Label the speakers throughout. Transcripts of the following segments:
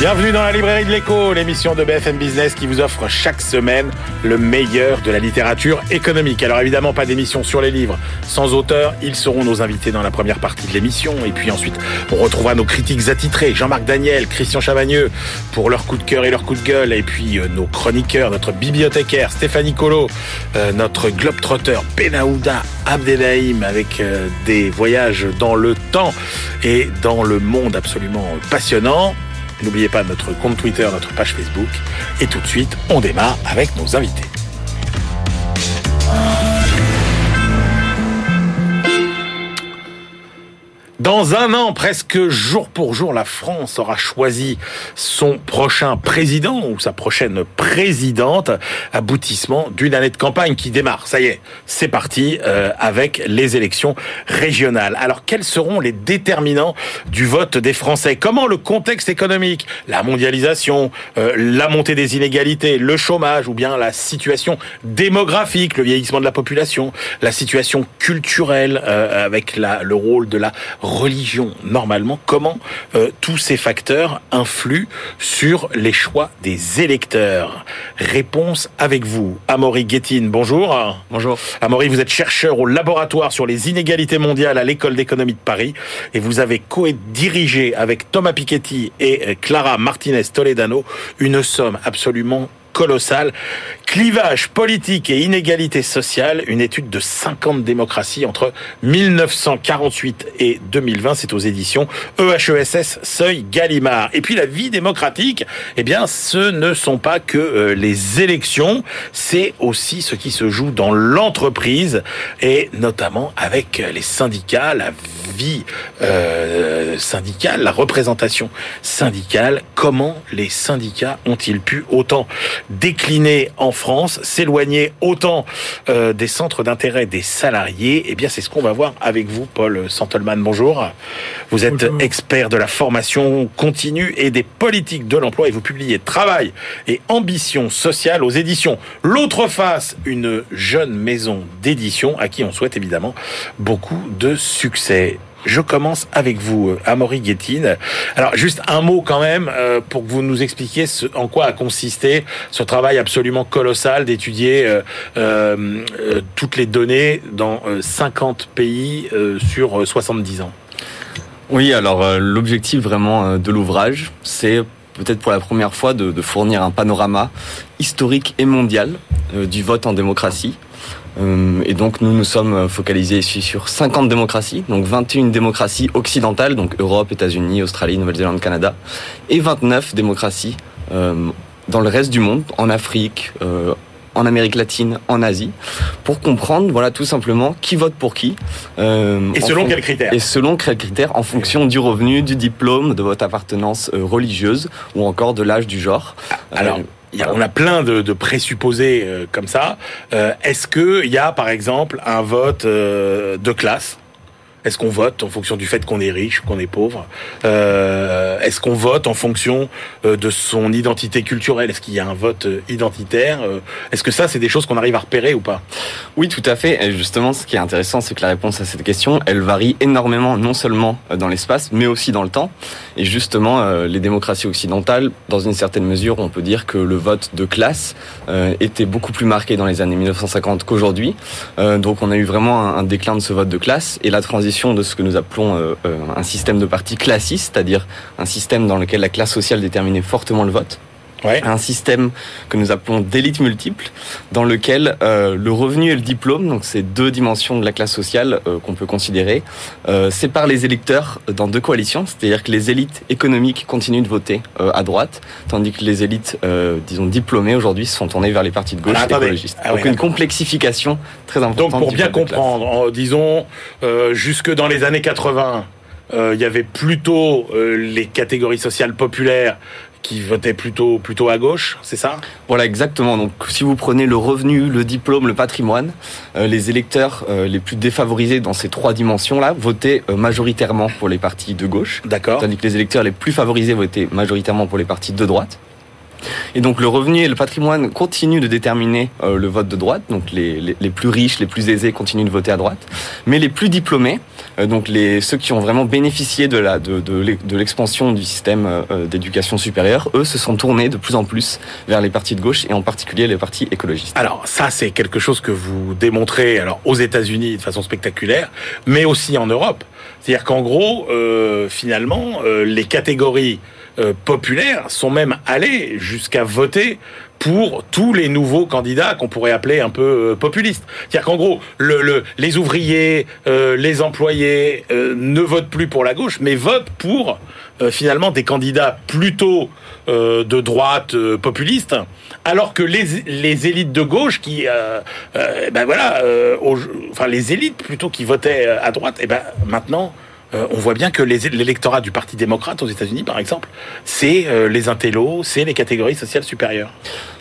Speaker 1: Bienvenue dans la librairie de l'écho, l'émission de BFM Business qui vous offre chaque semaine le meilleur de la littérature économique. Alors évidemment pas d'émission sur les livres sans auteur, ils seront nos invités dans la première partie de l'émission et puis ensuite on retrouvera nos critiques attitrés, Jean-Marc Daniel, Christian Chavagneux pour leur coup de cœur et leur coup de gueule et puis euh, nos chroniqueurs, notre bibliothécaire Stéphanie Colo, euh, notre globetrotter Benaouda Abdelhaim avec euh, des voyages dans le temps et dans le monde absolument passionnant. N'oubliez pas notre compte Twitter, notre page Facebook. Et tout de suite, on démarre avec nos invités. Dans un an, presque jour pour jour, la France aura choisi son prochain président ou sa prochaine présidente. Aboutissement d'une année de campagne qui démarre. Ça y est, c'est parti euh, avec les élections régionales. Alors, quels seront les déterminants du vote des Français? Comment le contexte économique, la mondialisation, euh, la montée des inégalités, le chômage ou bien la situation démographique, le vieillissement de la population, la situation culturelle euh, avec la, le rôle de la religion normalement, comment euh, tous ces facteurs influent sur les choix des électeurs? Réponse avec vous. Amaury Guettine, bonjour.
Speaker 2: Bonjour.
Speaker 1: Amaury, vous êtes chercheur au laboratoire sur les inégalités mondiales à l'école d'économie de Paris et vous avez co-dirigé avec Thomas Piketty et Clara Martinez Toledano une somme absolument colossale. Clivage politique et inégalité sociale, une étude de 50 démocraties entre 1948 et 2020, c'est aux éditions EHESS Seuil Gallimard. Et puis la vie démocratique, eh bien, ce ne sont pas que euh, les élections, c'est aussi ce qui se joue dans l'entreprise et notamment avec les syndicats, la vie euh, syndicale, la représentation syndicale. Comment les syndicats ont-ils pu autant décliner en France, s'éloigner autant euh, des centres d'intérêt des salariés Eh bien, c'est ce qu'on va voir avec vous, Paul Santelman. Bonjour. Vous êtes expert de la formation continue et des politiques de l'emploi et vous publiez Travail et ambition sociale aux éditions L'autre face, une jeune maison d'édition à qui on souhaite évidemment beaucoup de succès. Je commence avec vous, euh, Amaury Guettine. Alors, juste un mot quand même euh, pour que vous nous expliquiez en quoi a consisté ce travail absolument colossal d'étudier euh, toutes les données dans 50 pays sur 70 ans.
Speaker 2: Oui, alors l'objectif vraiment de l'ouvrage, c'est peut-être pour la première fois de, fournir un panorama historique et mondial du vote en démocratie et donc nous nous sommes focalisés ici sur 50 démocraties, donc 21 démocraties occidentales, donc Europe, États-Unis, Australie, Nouvelle-Zélande, Canada, et 29 démocraties euh, dans le reste du monde, en Afrique, euh, en Amérique latine, en Asie, pour comprendre, voilà, tout simplement, qui vote pour qui.
Speaker 1: Euh, et selon quels critères
Speaker 2: Et selon quels critères, en fonction du revenu, du diplôme, de votre appartenance religieuse ou encore de l'âge du genre.
Speaker 1: Alors, on a plein de, de présupposés euh, comme ça. Euh, Est-ce qu'il y a, par exemple, un vote euh, de classe est-ce qu'on vote en fonction du fait qu'on est riche ou qu'on est pauvre? Euh, Est-ce qu'on vote en fonction euh, de son identité culturelle? Est-ce qu'il y a un vote euh, identitaire? Est-ce que ça, c'est des choses qu'on arrive à repérer ou pas?
Speaker 2: Oui, tout à fait. Et justement, ce qui est intéressant, c'est que la réponse à cette question, elle varie énormément, non seulement dans l'espace, mais aussi dans le temps. Et justement, les démocraties occidentales, dans une certaine mesure, on peut dire que le vote de classe était beaucoup plus marqué dans les années 1950 qu'aujourd'hui. Donc, on a eu vraiment un déclin de ce vote de classe et la transition de ce que nous appelons euh, euh, un système de parti classiste, c'est-à-dire un système dans lequel la classe sociale déterminait fortement le vote. Ouais. un système que nous appelons d'élite multiple, dans lequel euh, le revenu et le diplôme, donc ces deux dimensions de la classe sociale euh, qu'on peut considérer, euh, séparent les électeurs dans deux coalitions, c'est-à-dire que les élites économiques continuent de voter à droite, tandis que les élites, disons, diplômées aujourd'hui sont tournées vers les partis de gauche
Speaker 1: Alors,
Speaker 2: écologistes.
Speaker 1: Ah
Speaker 2: donc une complexification très importante.
Speaker 1: Donc pour bien comprendre, en, disons, jusque dans les années 80, il y avait plutôt les catégories sociales populaires qui votaient plutôt plutôt à gauche, c'est ça?
Speaker 2: Voilà, exactement. Donc, si vous prenez le revenu, le diplôme, le patrimoine, euh, les électeurs euh, les plus défavorisés dans ces trois dimensions-là votaient euh, majoritairement pour les partis de gauche.
Speaker 1: D'accord.
Speaker 2: Tandis que les électeurs les plus favorisés votaient majoritairement pour les partis de droite. Et donc le revenu et le patrimoine continuent de déterminer euh, le vote de droite. Donc les, les, les, plus riches, les plus aisés continuent de voter à droite. Mais les plus diplômés, donc les, ceux qui ont vraiment bénéficié de, la, de, de, l'expansion du système euh, d'éducation supérieure, eux se sont tournés de plus en plus vers les partis de gauche et en particulier les partis écologistes.
Speaker 1: Alors ça c'est quelque chose que vous démontrez alors aux États-Unis de façon spectaculaire, mais aussi en Europe. C'est-à-dire qu'en gros, euh, finalement, euh, les catégories euh, populaires sont même allées jusqu'à voter pour tous les nouveaux candidats qu'on pourrait appeler un peu populistes. C'est-à-dire qu'en gros, le, le, les ouvriers, les employés ne votent plus pour la gauche, mais votent pour finalement des candidats plutôt de droite populistes, alors que les, les élites de gauche qui, euh, euh, ben voilà, euh, enfin les élites plutôt qui votaient à droite, et ben maintenant on voit bien que l'électorat du Parti démocrate aux États-Unis, par exemple, c'est les intellos, c'est les catégories sociales supérieures.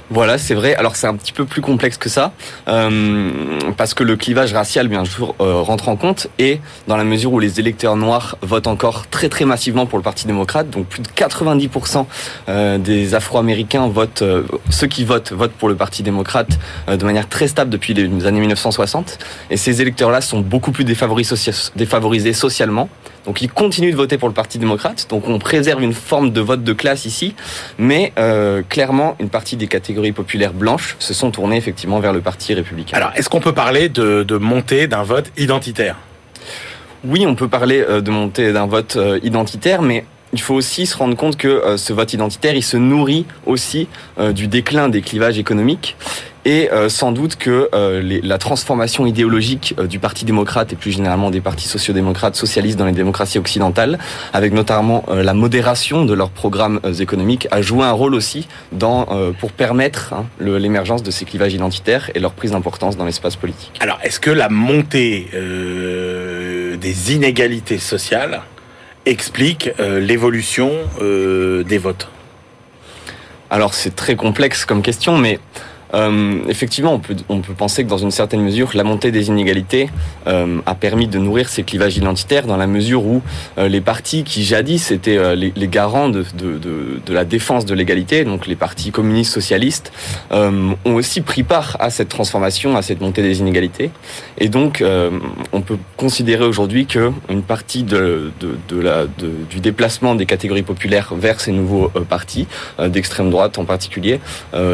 Speaker 2: Voilà, c'est vrai. Alors c'est un petit peu plus complexe que ça, euh, parce que le clivage racial, bien sûr, euh, rentre en compte, et dans la mesure où les électeurs noirs votent encore très très massivement pour le Parti démocrate, donc plus de 90% euh, des Afro-Américains votent, ceux qui votent votent pour le Parti démocrate de manière très stable depuis les années 1960, et ces électeurs-là sont beaucoup plus défavorisés socialement. Donc ils continuent de voter pour le Parti démocrate. Donc on préserve une forme de vote de classe ici, mais euh, clairement une partie des catégories populaires blanches se sont tournées effectivement vers le Parti républicain.
Speaker 1: Alors est-ce qu'on peut parler de, de montée d'un vote identitaire?
Speaker 2: Oui, on peut parler euh, de montée d'un vote euh, identitaire, mais il faut aussi se rendre compte que euh, ce vote identitaire, il se nourrit aussi euh, du déclin des clivages économiques et euh, sans doute que euh, les, la transformation idéologique euh, du Parti démocrate et plus généralement des partis sociodémocrates socialistes dans les démocraties occidentales, avec notamment euh, la modération de leurs programmes euh, économiques, a joué un rôle aussi dans, euh, pour permettre hein, l'émergence de ces clivages identitaires et leur prise d'importance dans l'espace politique.
Speaker 1: Alors, est-ce que la montée des inégalités sociales explique l'évolution des votes?
Speaker 2: Alors c'est très complexe comme question, mais euh, effectivement, on peut, on peut penser que dans une certaine mesure, la montée des inégalités euh, a permis de nourrir ces clivages identitaires dans la mesure où euh, les partis qui jadis étaient euh, les, les, garants de, de, de, de, la défense de l'égalité, donc les partis communistes socialistes, euh, ont aussi pris part à cette transformation, à cette montée des inégalités. Et donc, euh, on peut considérer aujourd'hui que une partie de, la, du déplacement des catégories populaires vers ces nouveaux partis, d'extrême droite en particulier,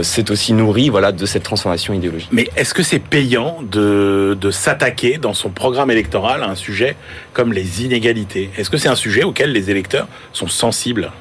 Speaker 2: c'est aussi nourri voilà, de cette transformation idéologique.
Speaker 1: Mais est-ce que c'est payant de, de s'attaquer dans son programme électoral à un sujet comme les inégalités? Est-ce que c'est un sujet auquel les électeurs sont sensibles?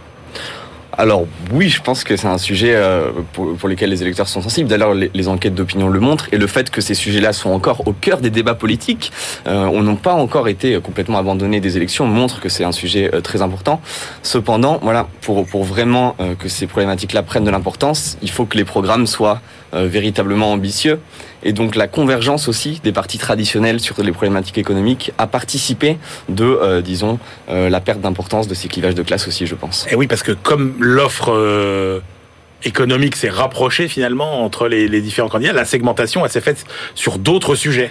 Speaker 2: Alors oui, je pense que c'est un sujet euh, pour, lequel les électeurs sont sensibles. D'ailleurs, les, enquêtes d'opinion le montrent, et le fait que ces sujets-là sont encore au cœur des débats politiques, euh, on n'a pas encore été complètement abandonnés des élections, montre que c'est un sujet euh, très important. Cependant, voilà, pour, pour vraiment que ces problématiques-là prennent de l'importance, il faut que les programmes soient véritablement ambitieux. Et donc la convergence aussi des partis traditionnels sur les problématiques économiques a participé de, euh, disons, euh, la perte d'importance de ces clivages de classe aussi, je pense.
Speaker 1: Et oui, parce que comme l'offre euh, économique s'est rapprochée finalement entre les, les, différents candidats, la segmentation, elle s'est faite sur d'autres sujets.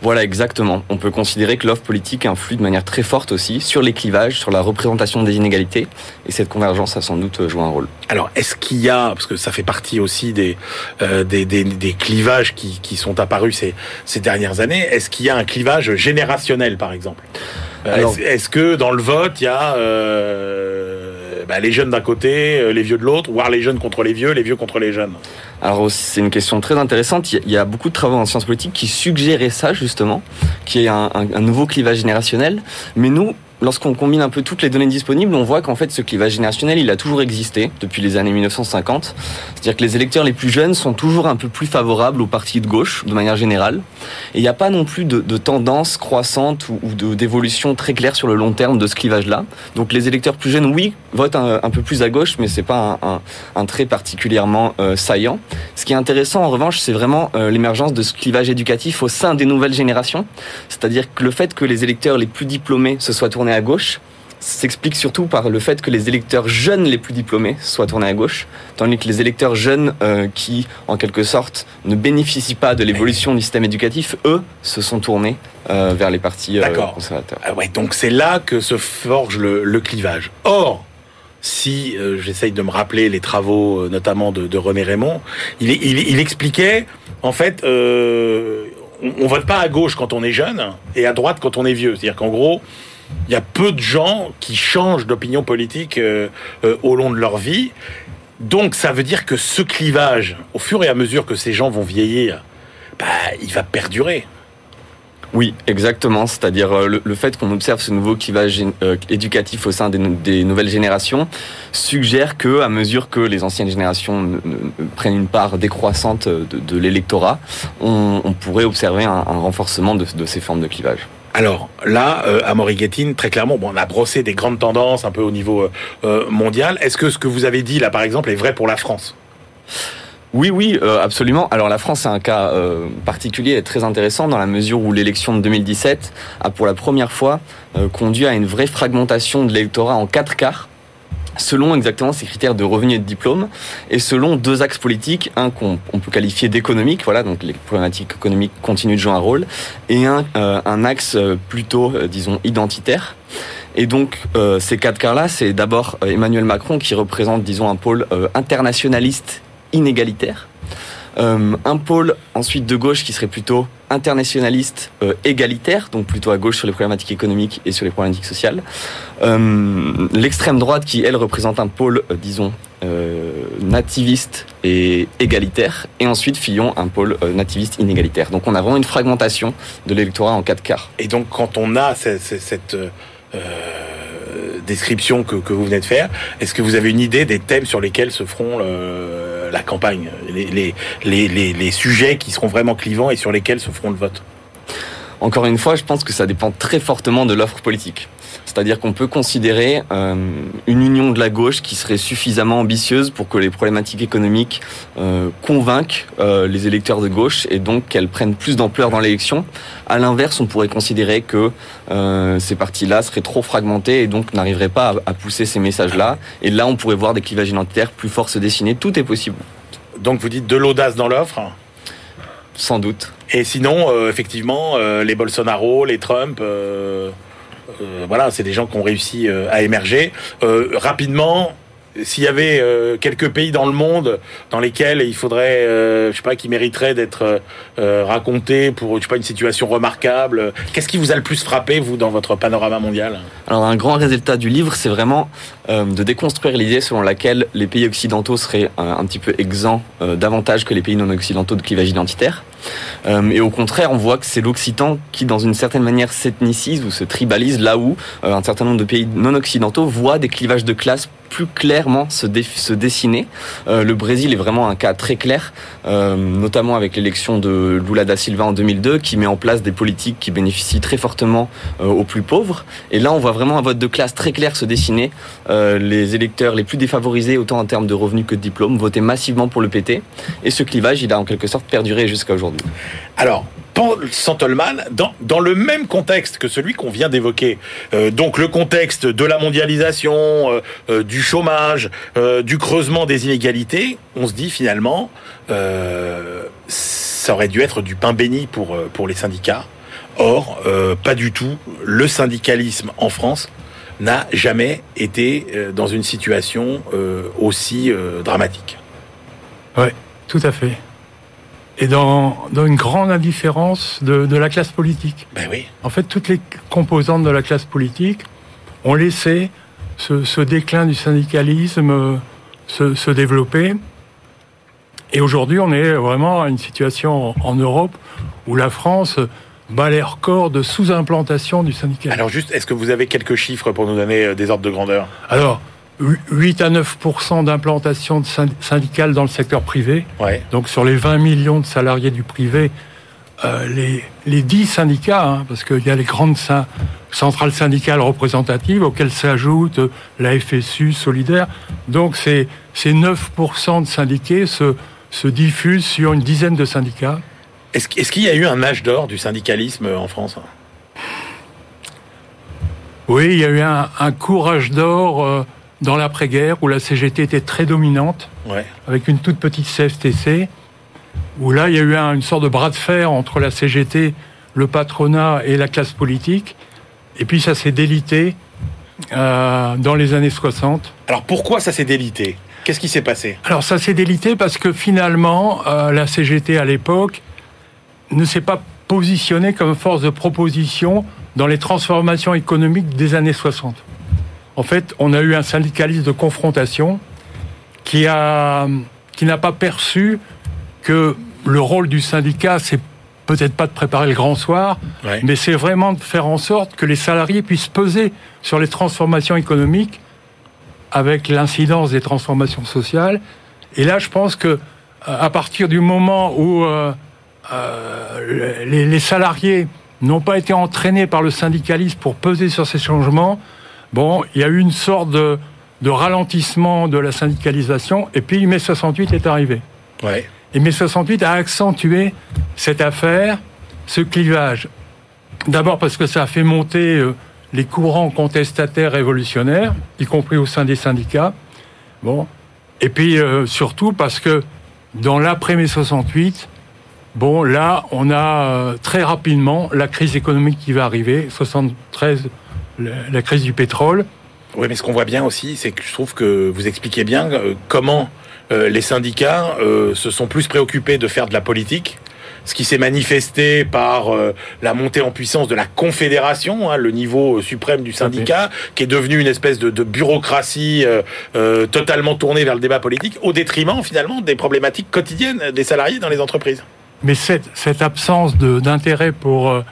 Speaker 2: Voilà, exactement. On peut considérer que l'offre politique influe de manière très forte aussi sur les clivages, sur la représentation des inégalités, et cette convergence a sans doute joué un rôle.
Speaker 1: Alors, est-ce qu'il y a, parce que ça fait partie aussi des, euh, des, des, des, clivages qui, qui sont apparus ces, ces dernières années, est-ce qu'il y a un clivage générationnel, par exemple? Est-ce, est que dans le vote, il y a euh, bah, les jeunes d'un côté, les vieux de l'autre, voire les jeunes contre les vieux, les vieux contre les jeunes
Speaker 2: Alors c'est une question très intéressante. Il y a beaucoup de travaux en sciences politiques qui suggéraient ça justement, qui est un, un, un nouveau clivage générationnel. Mais nous, lorsqu'on combine un peu toutes les données disponibles, on voit qu'en fait ce clivage générationnel, il a toujours existé depuis les années 1950. C'est-à-dire que les électeurs les plus jeunes sont toujours un peu plus favorables aux partis de gauche, de manière générale. Et il n'y a pas non plus de, tendance croissante ou, d'évolution très claire sur le long terme de ce clivage-là. Donc les électeurs plus jeunes, oui, votent un, peu plus à gauche, mais c'est pas un, trait particulièrement euh, saillant. Ce qui est intéressant, en revanche, c'est vraiment euh, l'émergence de ce clivage éducatif au sein des nouvelles générations. C'est-à-dire que le fait que les électeurs les plus diplômés se soient tournés à gauche s'explique surtout par le fait que les électeurs jeunes les plus diplômés soient tournés à gauche, tandis que les électeurs jeunes euh, qui, en quelque sorte, ne bénéficient pas de l'évolution du système éducatif, eux, se sont tournés euh, vers les partis euh, conservateurs.
Speaker 1: Ah ouais, donc c'est là que se forge le, le clivage. Or, si j'essaye de me rappeler les travaux notamment de, René Raymond, il, il, expliquait en fait on, on vote pas à gauche quand on est jeune et à droite quand on est vieux. C'est-à-dire qu'en gros, il y a peu de gens qui changent d'opinion politique euh, euh, au long de leur vie. Donc ça veut dire que ce clivage, au fur et à mesure que ces gens vont vieillir, bah, il va perdurer.
Speaker 2: Oui, exactement. C'est-à-dire euh, le, fait qu'on observe ce nouveau clivage éducatif au sein des, nouvelles générations suggère que, à mesure que les anciennes générations prennent une part décroissante de, l'électorat, on, pourrait observer un, renforcement de ces formes de clivage.
Speaker 1: Alors là, euh, à Morigettine, très clairement, on a brossé des grandes tendances un peu au niveau euh, euh, mondial. Est-ce que ce que vous avez dit là, par exemple, est vrai pour la France?
Speaker 2: Oui, oui, absolument. Alors la France, c'est un cas particulier et très intéressant dans la mesure où l'élection de 2017 a pour la première fois conduit à une vraie fragmentation de l'électorat en quatre quarts selon exactement ces critères de revenus et de diplôme, et selon deux axes politiques, un qu'on peut qualifier d'économique, voilà, donc les problématiques économiques continuent de jouer un rôle, et un, euh, un axe euh, plutôt, euh, disons, identitaire. Et donc, ces quatre cas-là, c'est d'abord Emmanuel Macron qui représente, disons, un pôle internationaliste inégalitaire, euh, un pôle ensuite de gauche qui serait plutôt internationaliste euh, égalitaire, donc plutôt à gauche sur les problématiques économiques et sur les problématiques sociales. Euh, l'extrême droite qui, elle, représente un pôle, disons, nativiste et égalitaire. Et ensuite, Fillon, un pôle nativiste inégalitaire. Donc on a vraiment une fragmentation de l'électorat en quatre quarts.
Speaker 1: Et donc quand on a cette... cette description que, vous venez de faire, est-ce que vous avez une idée des thèmes sur lesquels se feront le, la campagne, les, les, sujets qui seront vraiment clivants et sur lesquels se feront le vote?
Speaker 2: Encore une fois, je pense que ça dépend très fortement de l'offre politique. C'est-à-dire qu'on peut considérer euh, une union de la gauche qui serait suffisamment ambitieuse pour que les problématiques économiques euh, convainquent euh, les électeurs de gauche et donc qu'elles prennent plus d'ampleur dans l'élection. À l'inverse, on pourrait considérer que ces partis-là seraient trop fragmentés et donc n'arriveraient pas à, pousser ces messages-là. Et là, on pourrait voir des clivages identitaires plus forts se dessiner. Tout est possible.
Speaker 1: Donc vous dites de l'audace dans l'offre
Speaker 2: Sans doute.
Speaker 1: Et sinon, effectivement, les Bolsonaro, les Trump... Euh, voilà, c'est des gens qui ont réussi euh, à émerger euh, rapidement s'il y avait quelques pays dans le monde dans lesquels il faudrait, je sais pas, qui mériteraient d'être racontés pour, je sais pas, une situation remarquable, qu'est-ce qui vous a le plus frappé, vous, dans votre panorama mondial?
Speaker 2: Alors, un grand résultat du livre, c'est vraiment de déconstruire l'idée selon laquelle les pays occidentaux seraient un petit peu exempts davantage que les pays non occidentaux de clivage identitaire. Euh, et au contraire, on voit que c'est l'Occitan qui, dans une certaine manière, s'ethnicise ou se tribalise là où euh, un certain nombre de pays non occidentaux voient des clivages de classe plus clairement se, dessiner. Euh, le Brésil est vraiment un cas très clair, notamment avec l'élection de Lula da Silva en 2002, qui met en place des politiques qui bénéficient très fortement aux plus pauvres. Et là, on voit vraiment un vote de classe très clair se dessiner. Les électeurs les plus défavorisés, autant en termes de revenus que de diplômes, votaient massivement pour le PT. Et ce clivage, il a en quelque sorte perduré jusqu'à aujourd'hui.
Speaker 1: Alors, Paul Santelman, dans, dans le même contexte que celui qu'on vient d'évoquer, euh, donc le contexte de la mondialisation, euh, euh, du chômage, du creusement des inégalités, on se dit finalement, ça aurait dû être du pain béni pour, pour les syndicats. Or, pas du tout. Le syndicalisme en France n'a jamais été dans une situation aussi dramatique.
Speaker 3: Oui, tout à fait et dans, dans, une grande indifférence de, de, la classe politique.
Speaker 1: Ben oui.
Speaker 3: En fait, toutes les composantes de la classe politique ont laissé ce, ce déclin du syndicalisme euh, se, se développer. Et aujourd'hui, on est vraiment à une situation en Europe où la France bat les records de sous-implantation du syndicalisme.
Speaker 1: Alors juste, est-ce que vous avez quelques chiffres pour nous donner euh, des ordres de grandeur?
Speaker 3: Alors, 8 à 9% d'implantation syndicale dans le secteur privé. Donc sur les 20 millions de salariés du privé, euh, les, les 10 syndicats, hein, parce qu'il y a les grandes centrales syndicales représentatives auxquelles s'ajoute la FSU solidaire. Donc ces, ces 9% de syndiqués se, se diffusent sur une dizaine de syndicats.
Speaker 1: Est-ce qu'il y a eu un âge d'or du syndicalisme en France?
Speaker 3: Oui, il y a eu un, un courage d'or. Euh, dans l'après-guerre où la CGT était très dominante, avec une toute petite CFTC, où là il y a eu une sorte de bras de fer entre la CGT, le patronat et la classe politique, et puis ça s'est délité euh, dans les années 60.
Speaker 1: Alors pourquoi ça s'est délité? Qu'est-ce qui s'est passé?
Speaker 3: Alors ça s'est délité parce que finalement, euh, la CGT à l'époque ne s'est pas positionnée comme force de proposition dans les transformations économiques des années 60. En fait, on a eu un syndicalisme de confrontation qui a qui n'a pas perçu que le rôle du syndicat, c'est peut-être pas de préparer le grand soir, mais c'est vraiment de faire en sorte que les salariés puissent peser sur les transformations économiques avec l'incidence des transformations sociales. Et là, je pense que euh, à partir du moment où euh, euh, les, salariés n'ont pas été entraînés par le syndicalisme pour peser sur ces changements, bon, il y a eu une sorte de, de ralentissement de la syndicalisation, et puis mai 68 est arrivé.
Speaker 1: Ouais.
Speaker 3: Et mai 68 a accentué cette affaire, ce clivage. D'abord parce que ça a fait monter euh, les courants contestataires révolutionnaires, y compris au sein des syndicats. Bon. Et puis euh, surtout parce que dans l'après-mai 68, bon, là, on a euh, très rapidement la crise économique qui va arriver, 73, la, crise du pétrole.
Speaker 1: Oui, mais ce qu'on voit bien aussi, c'est que je trouve que vous expliquez bien comment euh, les syndicats euh, se sont plus préoccupés de faire de la politique ce qui s'est manifesté par euh, la montée en puissance de la confédération, hein, le niveau suprême du syndicat, qui est devenu une espèce de, bureaucratie totalement tournée vers le débat politique, au détriment finalement des problématiques quotidiennes des salariés dans les entreprises.
Speaker 3: Mais cette, cette absence d'intérêt pour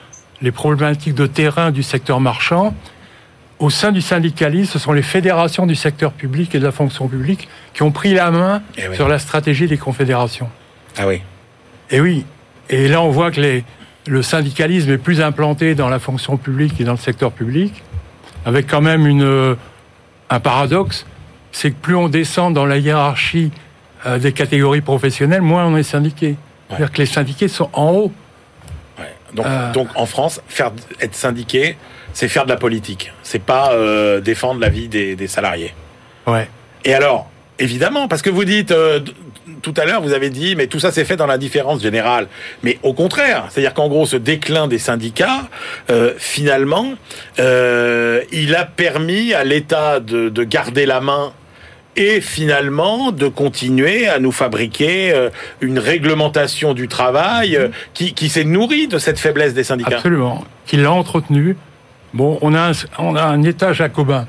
Speaker 3: les problématiques de terrain du secteur marchand, au sein du syndicalisme, ce sont les fédérations du secteur public et de la fonction publique qui ont pris la main eh sur la stratégie des confédérations.
Speaker 1: Ah oui.
Speaker 3: Et oui. Et là, on voit que les, le syndicalisme est plus implanté dans la fonction publique et dans le secteur public, avec quand même une, un paradoxe, c'est que plus on descend dans la hiérarchie euh, des catégories professionnelles, moins on est syndiqué. C'est-à-dire que les syndiqués sont en haut.
Speaker 1: Donc, euh. donc en France, faire être syndiqué, c'est faire de la politique. C'est pas euh, défendre la vie des, salariés.
Speaker 3: Ouais.
Speaker 1: Et alors, évidemment, parce que vous dites euh, tout à l'heure, vous avez dit, mais tout ça s'est fait dans l'indifférence générale. Mais au contraire, c'est-à-dire qu'en gros, ce déclin des syndicats, euh, finalement, il a permis à l'État de, garder la main et finalement de continuer à nous fabriquer une réglementation du travail qui, qui s'est nourrie de cette faiblesse des syndicats.
Speaker 3: Absolument, qui l'a entretenue Bon, on a un, État jacobin,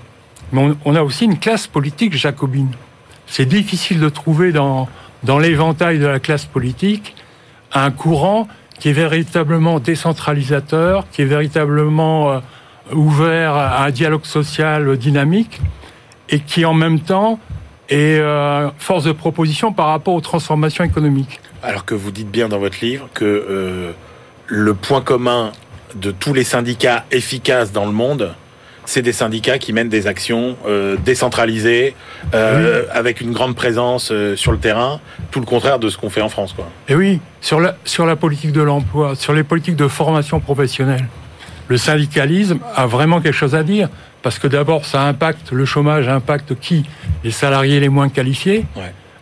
Speaker 3: mais on, a aussi une classe politique jacobine. C'est difficile de trouver dans, dans l'éventail de la classe politique un courant qui est véritablement décentralisateur, qui est véritablement euh, ouvert à un dialogue social dynamique et qui en même temps est euh, force de proposition par rapport aux transformations économiques.
Speaker 1: Alors que vous dites bien dans votre livre que euh, le point commun de tous les syndicats efficaces dans le monde, c'est des syndicats qui mènent des actions euh, décentralisées, euh, avec une grande présence euh, sur le terrain, tout le contraire de ce qu'on fait en France. Quoi.
Speaker 3: Et oui, sur la, sur la politique de l'emploi, sur les politiques de formation professionnelle, le syndicalisme a vraiment quelque chose à dire, parce que d'abord, ça impacte, le chômage impacte qui? Les salariés les moins qualifiés.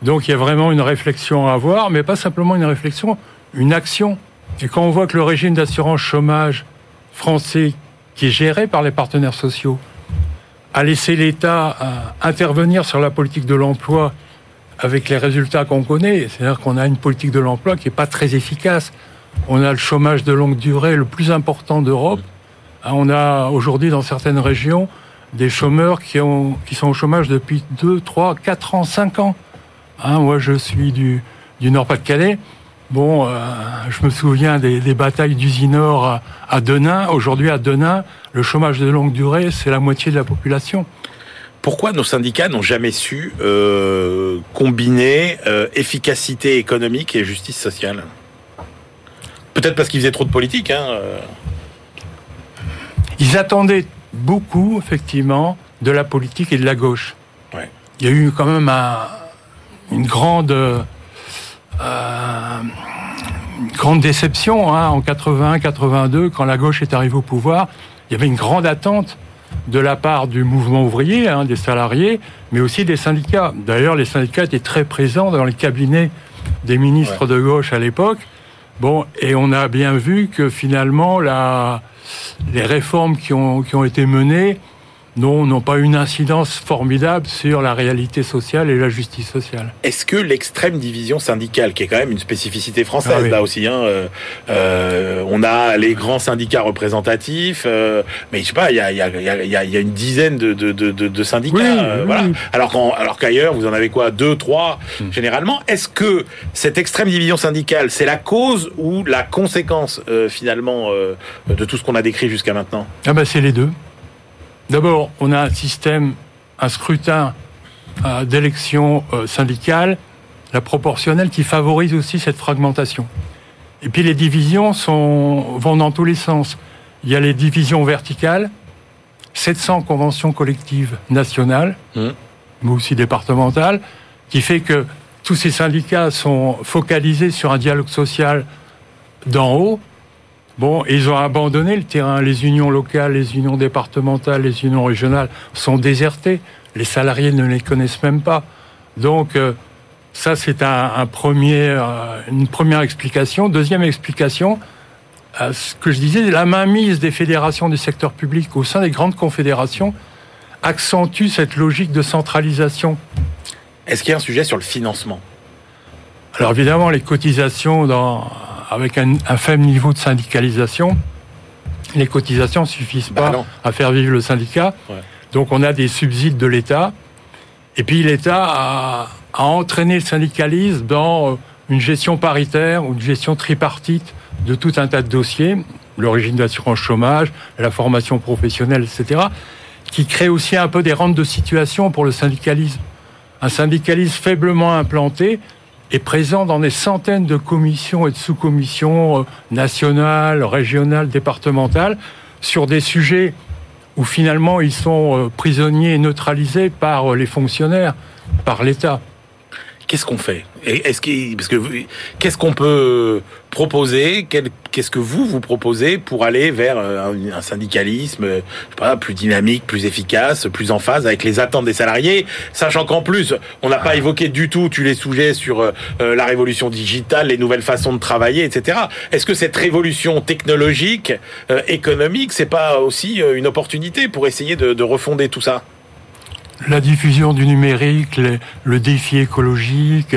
Speaker 3: Donc il y a vraiment une réflexion à avoir, mais pas simplement une réflexion, une action et quand on voit que le régime d'assurance chômage français, qui est géré par les partenaires sociaux, a laissé l'État euh, intervenir sur la politique de l'emploi avec les résultats qu'on connaît, c'est-à-dire qu'on a une politique de l'emploi qui n'est pas très efficace. On a le chômage de longue durée le plus important d'Europe. Hein, on a aujourd'hui dans certaines régions des chômeurs qui, ont, qui sont au chômage depuis 2, 3, 4 ans, 5 ans. Hein, moi, je suis du Nord-Pas-de-Calais. Bon, euh, je me souviens des, batailles d'Usinor à, Denain. Aujourd'hui, à Denain, le chômage de longue durée, c'est la moitié de la population.
Speaker 1: Pourquoi nos syndicats n'ont jamais su euh, combiner euh, efficacité économique et justice sociale? Peut-être parce qu'ils faisaient trop de politique. Hein,
Speaker 3: Ils attendaient beaucoup, effectivement, de la politique et de la gauche. Il y a eu quand même une grande euh, grande déception hein, en 81-82 quand la gauche est arrivée au pouvoir. Il y avait une grande attente de la part du mouvement ouvrier, hein, des salariés, mais aussi des syndicats. D'ailleurs, les syndicats étaient très présents dans les cabinets des ministres de gauche à l'époque. Bon, et on a bien vu que finalement, la, les réformes qui ont, qui ont été menées non, n'ont pas une incidence formidable sur la réalité sociale et la justice sociale.
Speaker 1: Est-ce que l'extrême division syndicale, qui est quand même une spécificité française ah là aussi, hein, euh, euh, on a les grands syndicats représentatifs, euh, mais je sais pas, il y a, y, a, y, a, y a, une dizaine de, de, de, de syndicats, euh, voilà. Alors qu'ailleurs, vous en avez quoi, deux, trois, hmm. généralement? Est-ce que cette extrême division syndicale, c'est la cause ou la conséquence euh, finalement de tout ce qu'on a décrit jusqu'à maintenant?
Speaker 3: Ah ben c'est les deux. D'abord, on a un système, un scrutin euh, d'élection euh, syndicale, la proportionnelle, qui favorise aussi cette fragmentation. Et puis les divisions sont, vont dans tous les sens. Il y a les divisions verticales, 700 conventions collectives nationales, mmh. mais aussi départementales, qui fait que tous ces syndicats sont focalisés sur un dialogue social d'en haut, Bon, ils ont abandonné le terrain. Les unions locales, les unions départementales, les unions régionales sont désertées. Les salariés ne les connaissent même pas. Donc, euh, ça, c'est un, premier, euh, une première explication. Deuxième explication, euh, ce que je disais, la mainmise des fédérations du secteur public au sein des grandes confédérations accentue cette logique de centralisation.
Speaker 1: Est-ce qu'il y a un sujet sur le financement?
Speaker 3: Alors évidemment, les cotisations dans avec un, faible niveau de syndicalisation, les cotisations suffisent bah pas à faire vivre le syndicat. Donc on a des subsides de l'État. Et puis l'État a, entraîné le syndicalisme dans euh, une gestion paritaire ou une gestion tripartite de tout un tas de dossiers, l'origine d'assurance chômage, la formation professionnelle, etc., qui crée aussi un peu des rentes de situation pour le syndicalisme. Un syndicalisme faiblement implanté est présent dans des centaines de commissions et de sous-commissions euh, nationales, régionales, départementales, sur des sujets où finalement ils sont euh, prisonniers et neutralisés par euh, les fonctionnaires, par l'État.
Speaker 1: Qu'est-ce qu'on fait Est-ce parce que qu'est-ce qu'on peut proposer Qu'est-ce que vous vous proposez pour aller vers euh, un, syndicalisme, je sais pas, plus dynamique, plus efficace, plus en phase avec les attentes des salariés, sachant qu'en plus on n'a pas ah. évoqué du tout tu les sujets sur euh, euh, la révolution digitale, les nouvelles façons de travailler, etc. Est-ce que cette révolution technologique, économique, c'est pas aussi une opportunité pour essayer de, de refonder tout ça?
Speaker 3: La diffusion du numérique, le défi écologique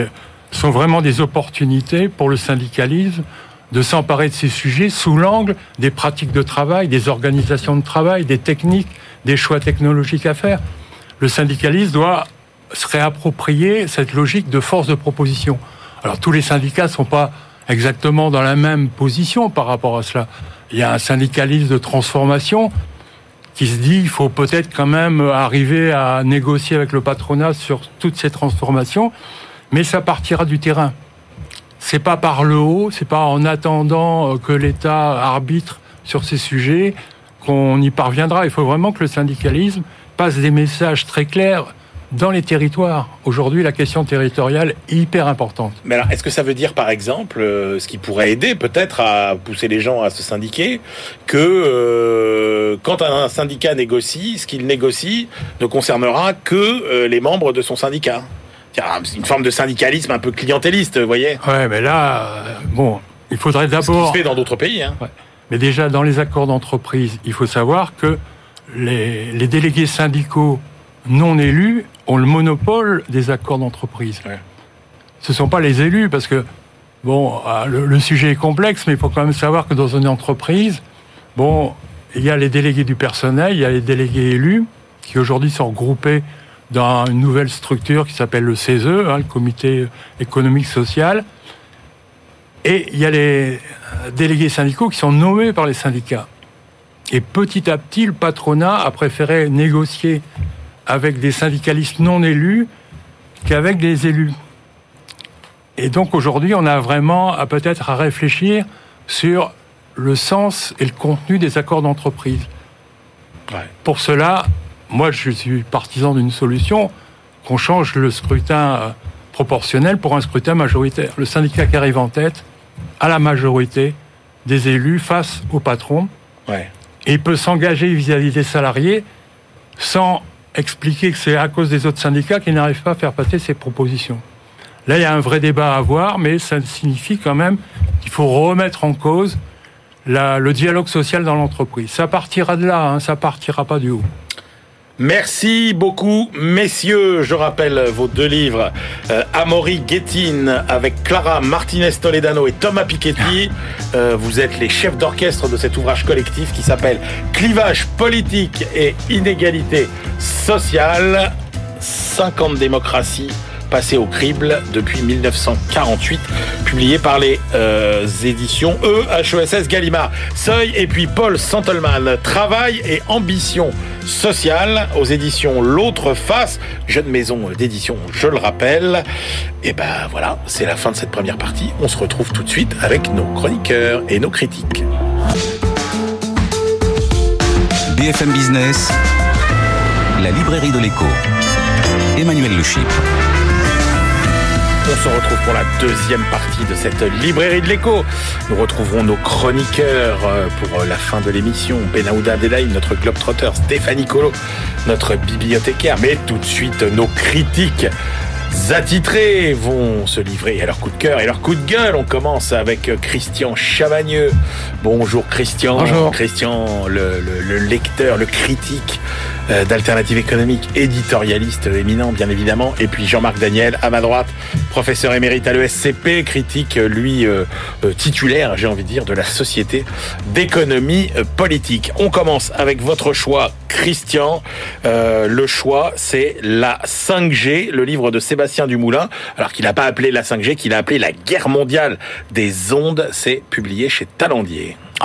Speaker 3: sont vraiment des opportunités pour le syndicalisme de s'emparer de ces sujets sous l'angle des pratiques de travail, des organisations de travail, des techniques, des choix technologiques à faire. Le syndicalisme doit se réapproprier cette logique de force de proposition. Alors tous les syndicats ne sont pas exactement dans la même position par rapport à cela. Il y a un syndicalisme de transformation qui se dit il faut peut-être quand même arriver à négocier avec le patronat sur toutes ces transformations, mais ça partira du terrain. C'est pas par le haut, c'est pas en attendant que l'État arbitre sur ces sujets qu'on y parviendra. Il faut vraiment que le syndicalisme passe des messages très clairs dans les territoires. Aujourd'hui, la question territoriale est hyper importante.
Speaker 1: Mais alors, est-ce que ça veut dire, par exemple, euh, ce qui pourrait aider peut-être à pousser les gens à se syndiquer, que euh, quand un syndicat négocie, ce qu'il négocie ne concernera que euh, les membres de son syndicat? C'est une forme de syndicalisme un peu clientéliste, vous voyez
Speaker 3: Ouais, mais là, bon, il faudrait d'abord...
Speaker 1: Ce qui se fait dans d'autres pays. Hein.
Speaker 3: Mais déjà, dans les accords d'entreprise, il faut savoir que les, les délégués syndicaux non élus ont le monopole des accords d'entreprise. Ce ne sont pas les élus, parce que, bon, ah, le, sujet est complexe, mais il faut quand même savoir que dans une entreprise, bon, il y a les délégués du personnel, il y a les délégués élus, qui aujourd'hui sont regroupés dans une nouvelle structure qui s'appelle le CESE, hein, le Comité économique social. Et il y a les délégués syndicaux qui sont nommés par les syndicats. Et petit à petit, le patronat a préféré négocier avec des syndicalistes non élus qu'avec des élus. Et donc aujourd'hui, on a vraiment à peut-être à réfléchir sur le sens et le contenu des accords d'entreprise. Pour cela, moi je suis partisan d'une solution, qu'on change le scrutin euh, proportionnel pour un scrutin majoritaire. Le syndicat qui arrive en tête à la majorité des élus face au patron. Et il peut s'engager vis-à-vis des salariés sans expliquer que c'est à cause des autres syndicats qui n'arrivent pas à faire passer ces propositions. Là, il y a un vrai débat à avoir, mais ça signifie quand même qu'il faut remettre en cause le dialogue social dans l'entreprise. Ça partira de là, hein, ça partira pas du haut.
Speaker 1: Merci beaucoup, messieurs. Je rappelle vos deux livres. Euh, Amaury Guettine avec Clara Martinez Toledano et Thomas Piketty. Euh, vous êtes les chefs d'orchestre de cet ouvrage collectif qui s'appelle Clivage politique et inégalité sociale. 50 démocraties passées au crible depuis 1948, publié par les euh, éditions EHESS Gallimard. Seuil et puis Paul Santelman, Travail et ambition sociale aux éditions L'autre face, jeune maison d'édition, je le rappelle. Et ben voilà, c'est la fin de cette première partie. On se retrouve tout de suite avec nos chroniqueurs et nos critiques.
Speaker 4: BFM Business, la librairie de l'écho. Emmanuel Le Chip.
Speaker 1: On se retrouve pour la deuxième partie de cette librairie de l'écho. Nous retrouverons nos chroniqueurs euh, pour la fin de l'émission. Benahouda Adelaide, notre globetrotter, Stéphanie Colo, notre bibliothécaire. Mais tout de suite, nos critiques attitrés vont se livrer à leur coup de cœur et leur coup de gueule. On commence avec Christian Chavagneux. Bonjour Christian.
Speaker 5: Bonjour.
Speaker 1: Christian, le, le lecteur, le critique euh, d'Alternative économique, éditorialiste éminent bien évidemment, et puis Jean-Marc Daniel à ma droite, professeur émérite à l'ESCP, critique lui euh, euh, titulaire, j'ai envie de dire, de la Société d'économie politique. On commence avec votre choix, Christian. le choix, c'est la 5G, le livre de Sébastien Dumoulin, alors qu'il n'a pas appelé la 5G, qu'il a appelé la guerre mondiale des ondes. C'est publié chez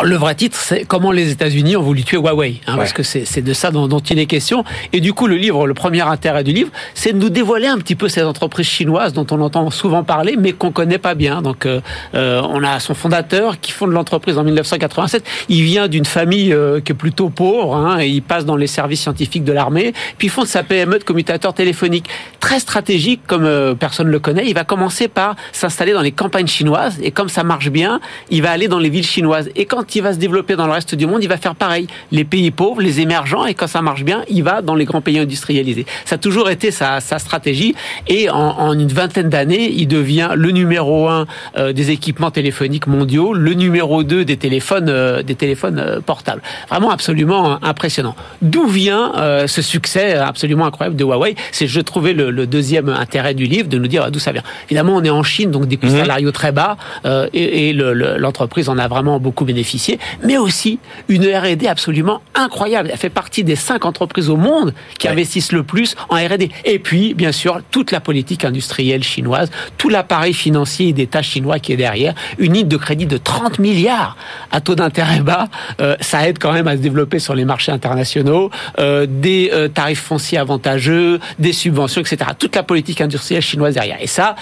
Speaker 5: Le vrai titre, c'est comment les États-Unis ont voulu tuer Huawei, hein, parce que c'est de ça dont, il est question. Et du coup, le livre, le premier intérêt du livre, c'est de nous dévoiler un petit peu ces entreprises chinoises dont on entend souvent parler, mais qu'on connaît pas bien. Donc, euh, euh, on a son fondateur qui fonde l'entreprise en 1987. Il vient d'une famille euh, qui est plutôt pauvre, hein, et il passe dans les services scientifiques de l'armée. Puis il fonde sa PME de commutateur téléphonique, très stratégique, comme personne le connaît. Il va commencer par s'installer dans les campagnes chinoises, et comme ça marche bien, il va aller dans les villes chinoises. Et quand il va se développer dans le reste du monde, il va faire pareil. Les pays pauvres, les émergents, et quand ça marche bien, il va dans les grands pays industrialisés. Ça a toujours été sa, stratégie. Et en, une vingtaine d'années, il devient le numéro un euh, des équipements téléphoniques mondiaux, le numéro deux des téléphones, euh, des téléphones euh, portables. Vraiment absolument impressionnant. D'où vient ce succès absolument incroyable de Huawei? C'est, je trouvais, le, deuxième intérêt du livre de nous dire d'où ça vient. Évidemment, on est en Chine, donc des coûts mhm. salariaux très bas, et, et l'entreprise en a vraiment beaucoup bénéficié mais aussi une R&D absolument incroyable. Elle fait partie des cinq entreprises au monde qui investissent le plus en R&D. Et puis, bien sûr, toute la politique industrielle chinoise, tout l'appareil financier et d'État chinois qui est derrière, une ligne de crédit de 30 milliards à taux d'intérêt bas, euh, ça aide quand même à se développer sur les marchés internationaux, euh, des euh, tarifs fonciers avantageux, des subventions, etc. Toute la politique industrielle chinoise derrière. Et ça,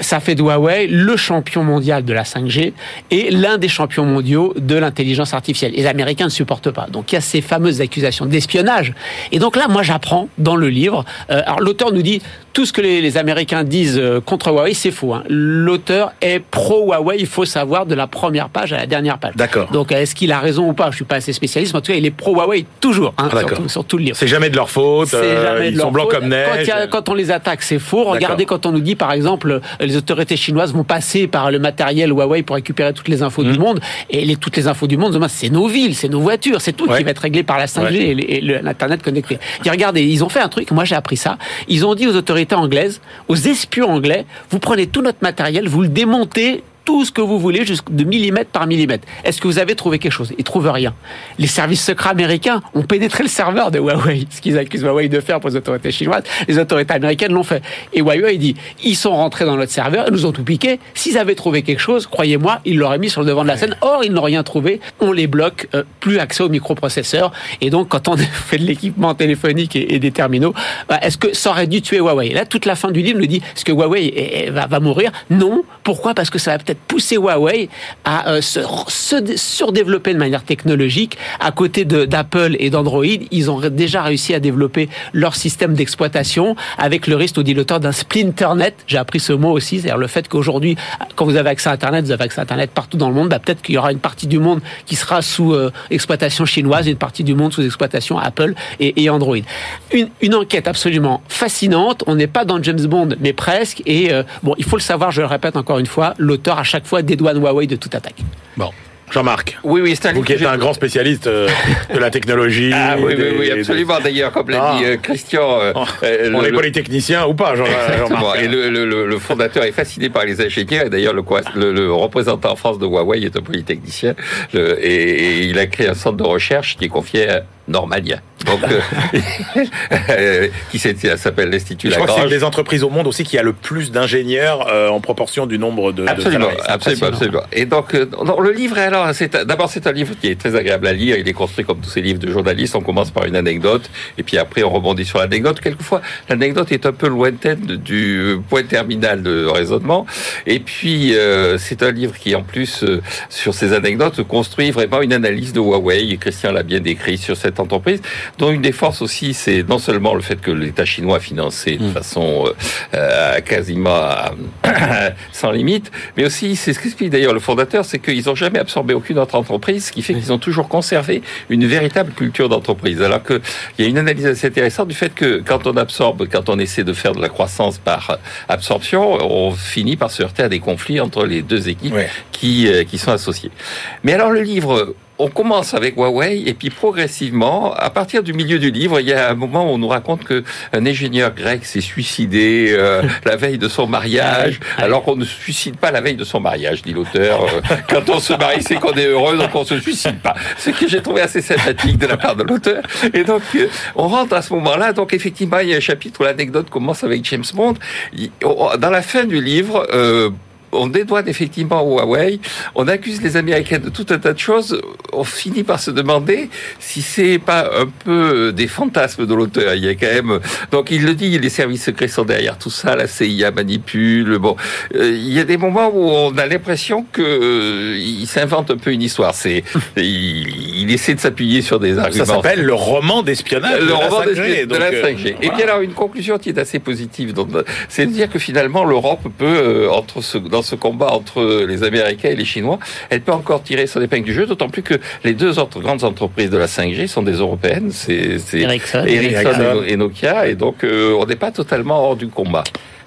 Speaker 5: ça fait de Huawei le champion mondial de la 5G et l'un des champions mondiaux de l'intelligence artificielle. Les Américains ne supportent pas. Donc il y a ces fameuses accusations d'espionnage. Et donc là, moi, j'apprends dans le livre. Euh, alors l'auteur nous dit tout ce que les, Américains disent euh, contre Huawei, c'est faux. Hein. L'auteur est pro Huawei. Il faut savoir de la première page à la dernière page.
Speaker 1: D'accord.
Speaker 5: Donc est-ce qu'il a raison ou pas? Je suis pas assez spécialiste, mais en tout cas, il est pro Huawei toujours. Hein, ah, sur, tout, le livre.
Speaker 1: C'est jamais de leur faute. Euh, ils sont blancs comme neige.
Speaker 5: Quand, on les attaque, c'est faux. Regardez quand on nous dit, par exemple, les autorités chinoises vont passer par le matériel Huawei pour récupérer toutes les infos du mmh. monde et les, toutes les infos du monde, c'est nos villes, c'est nos voitures, c'est tout qui va être réglé par la 5G et l'Internet connecté. regardez, ils ont fait un truc, moi j'ai appris ça, ils ont dit aux autorités anglaises, aux espions anglais, vous prenez tout notre matériel, vous le démontez tout ce que vous voulez, de millimètre par millimètre. Est-ce que vous avez trouvé quelque chose? Ils trouvent rien. Les services secrets américains ont pénétré le serveur de Huawei, ce qu'ils accusent Huawei de faire pour les autorités chinoises. Les autorités américaines l'ont fait. Et Huawei dit, ils sont rentrés dans notre serveur, ils nous ont tout piqué. S'ils avaient trouvé quelque chose, croyez-moi, ils l'auraient mis sur le devant de la scène. Or, ils n'ont rien trouvé. On les bloque, euh, plus accès aux microprocesseurs. Et donc, quand on fait de l'équipement téléphonique et, des terminaux, bah, est-ce que ça aurait dû tuer Huawei? Là, toute la fin du livre nous dit, est-ce que Huawei va, va mourir? Non. Pourquoi? Parce que ça va peut-être pousser Huawei à euh, se, surdévelopper de manière technologique. À côté d'Apple et d'Android, ils ont déjà réussi à développer leur système d'exploitation avec le risque, au dit l'auteur, d'un splinternet. J'ai appris ce mot aussi, c'est-à-dire le fait qu'aujourd'hui, quand vous avez accès à Internet, vous avez accès à Internet partout dans le monde, bah, peut-être qu'il y aura une partie du monde qui sera sous euh, exploitation chinoise et une partie du monde sous exploitation Apple et, Android. Une, enquête absolument fascinante. On n'est pas dans James Bond, mais presque. Et euh, bon, il faut le savoir, je le répète encore une fois, l'auteur à chaque fois dédouane Huawei de toute attaque.
Speaker 1: Bon. Jean-Marc.
Speaker 6: Oui, oui, c'est un
Speaker 1: Vous qui êtes un grand spécialiste euh, de la technologie.
Speaker 6: Ah oui, oui, oui, absolument. D'ailleurs, comme l'a
Speaker 1: Ah.
Speaker 6: dit euh, Christian, euh,
Speaker 1: Oh,
Speaker 6: euh,
Speaker 1: On
Speaker 6: le-
Speaker 1: est
Speaker 6: le-
Speaker 1: polytechnicien ou pas. Jean-Marc
Speaker 6: Et le, le- le- le fondateur est fasciné par les ingénieurs. Et d'ailleurs, le, quoi- le- le représentant en France de Huawei est un polytechnicien. Le- et, et il a créé un centre de recherche qui est confié à Normalien. Donc, euh, qui s'est- s'appelle l'Institut
Speaker 1: Je crois que c'est une
Speaker 6: Lagrange.
Speaker 1: des entreprises au monde aussi qui a le plus d'ingénieurs euh, en proportion du nombre de,
Speaker 6: Absolument, absolument, absolument. Et donc, euh, dans le livre, alors, c'est d'abord c'est un livre qui est très agréable à lire. Il est construit comme tous ces livres de journalistes. On commence par une anecdote, et puis après on rebondit sur l'anecdote. Quelquefois, l'anecdote est un peu lointaine du point terminal de raisonnement. Et puis, euh, c'est un livre qui, en plus, euh, sur ces anecdotes, construit vraiment une analyse de Huawei. Christian l'a bien décrit sur cette entreprise, dont une des forces aussi, c'est non seulement le fait que l'État chinois a financé de façon euh, euh, quasiment euh, sans limite, mais aussi, c'est ce qu'explique d'ailleurs le fondateur, c'est qu'ils n'ont jamais absorbé aucune autre entreprise, ce qui fait qu'ils ont toujours conservé une véritable culture d'entreprise. Alors que il y a une analyse assez intéressante du fait que quand on absorbe, quand on essaie de faire de la croissance par absorption, on finit par se heurter à des conflits entre les deux équipes
Speaker 1: Ouais.
Speaker 6: qui, qui sont associées. Mais alors le livre, on commence avec Huawei et puis progressivement, à partir du milieu du livre, il y a un moment où on nous raconte que un ingénieur grec s'est suicidé euh, la veille de son mariage, alors qu'on ne se suicide pas la veille de son mariage, dit l'auteur. Euh, Quand on se marie, c'est qu'on est heureux, donc on se suicide pas. Ce que j'ai trouvé assez sympathique de la part de l'auteur. Et donc, euh, on rentre à ce moment-là. Donc, effectivement, il y a un chapitre où l'anecdote commence avec James Bond. Il- Dans la fin du livre, euh, on dédouane effectivement Huawei, on accuse les Américains de tout un tas de choses, on finit par se demander si c'est pas un peu des fantasmes de l'auteur. Il y a quand même, donc il le dit, les services secrets sont derrière tout ça, la CIA manipule. Bon, Euh, il y a des moments où on a l'impression que euh, il s'invente un peu une histoire. C'est, il, il essaie de s'appuyer sur des arguments.
Speaker 1: Ça s'appelle le roman d'espionnage de
Speaker 6: Le
Speaker 1: la
Speaker 6: roman
Speaker 1: 5G,
Speaker 6: de, de la
Speaker 1: euh,
Speaker 6: 5G. Et
Speaker 1: voilà.
Speaker 6: puis alors une conclusion qui est assez positive, c'est de dire que finalement l'Europe peut, euh, entre ce, dans ce combat entre les Américains et les Chinois, elle peut encore tirer son épingle du jeu, d'autant plus que les deux autres grandes entreprises de la 5G sont des européennes, c'est c'est
Speaker 5: Ericsson.
Speaker 6: Ericsson
Speaker 1: Ericsson.
Speaker 6: et Nokia, et donc euh, on n'est pas totalement hors du combat.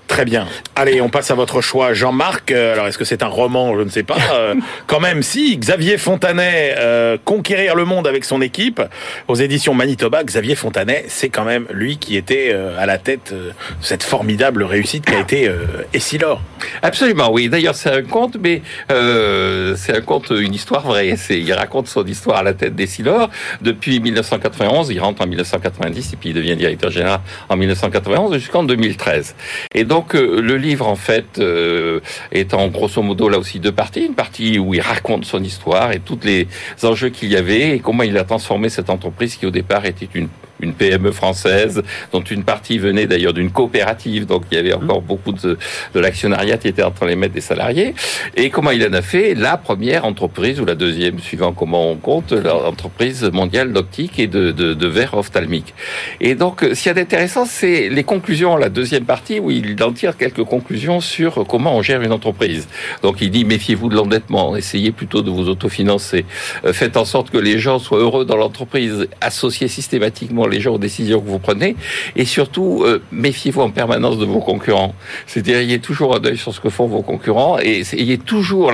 Speaker 1: Très bien. Allez, on passe à votre choix, Jean-Marc. Euh, Alors, est-ce que c'est un roman? Je ne sais pas. Euh, quand même, si. Xavier Fontanet, euh, Conquérir le monde avec son équipe, aux éditions Manitoba. Xavier Fontanet, c'est quand même lui qui était euh, à la tête de cette formidable réussite qui a été Essilor.
Speaker 6: Absolument, oui. D'ailleurs, c'est un conte, mais euh, c'est un conte, une histoire vraie. Il raconte son histoire à la tête des Silor depuis 1991. Il rentre en 1990 et puis il devient directeur général en 1991 jusqu'en 2013. Et donc, euh, le livre, en fait, euh, est en grosso modo là aussi deux parties. Une partie où il raconte son histoire et tous les enjeux qu'il y avait et comment il a transformé cette entreprise qui au départ était une une PME française, dont une partie venait d'ailleurs d'une coopérative, donc il y avait encore beaucoup de, de l'actionnariat qui était entre les maîtres des salariés, et comment il en a fait la première entreprise, ou la deuxième, suivant comment on compte, l'entreprise mondiale d'optique et de, de, de verre ophtalmique. Et donc, ce qu'il y a d'intéressant, c'est les conclusions, la deuxième partie, où il en tire quelques conclusions sur comment on gère une entreprise. Donc, il dit, méfiez-vous de l'endettement, essayez plutôt de vous autofinancer, Euh, faites en sorte que les gens soient heureux dans l'entreprise, associez systématiquement les gens aux décisions que vous prenez, et surtout, euh, méfiez-vous en permanence de vos concurrents. C'est-à-dire, ayez toujours un œil sur ce que font vos concurrents, et ayez toujours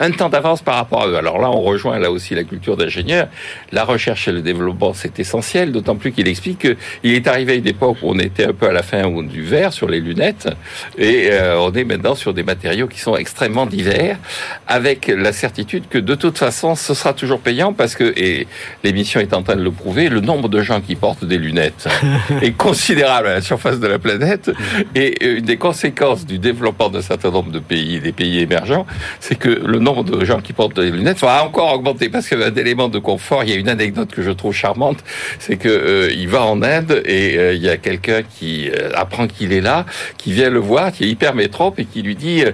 Speaker 6: un temps d'avance par rapport à eux. Alors là, on rejoint là aussi la culture d'ingénieur. La recherche et le développement, c'est essentiel, d'autant plus qu'il explique qu'il est arrivé à une époque où on était un peu à la fin du verre sur les lunettes, et euh, on est maintenant sur des matériaux qui sont extrêmement divers, avec la certitude que de toute façon, ce sera toujours payant parce que, et l'émission est en train de le prouver, le nombre de gens qui portent des lunettes est considérable à la surface de la planète. Et euh, une des conséquences du développement d'un certain nombre de pays, des pays émergents, c'est que le nombre de gens qui portent des lunettes va encore augmenter parce qu'il y a un élément de confort. Il y a une anecdote que je trouve charmante, c'est que euh, il va en Inde et euh, il y a quelqu'un qui euh, apprend qu'il est là, qui vient le voir, qui est hyper métrope et qui lui dit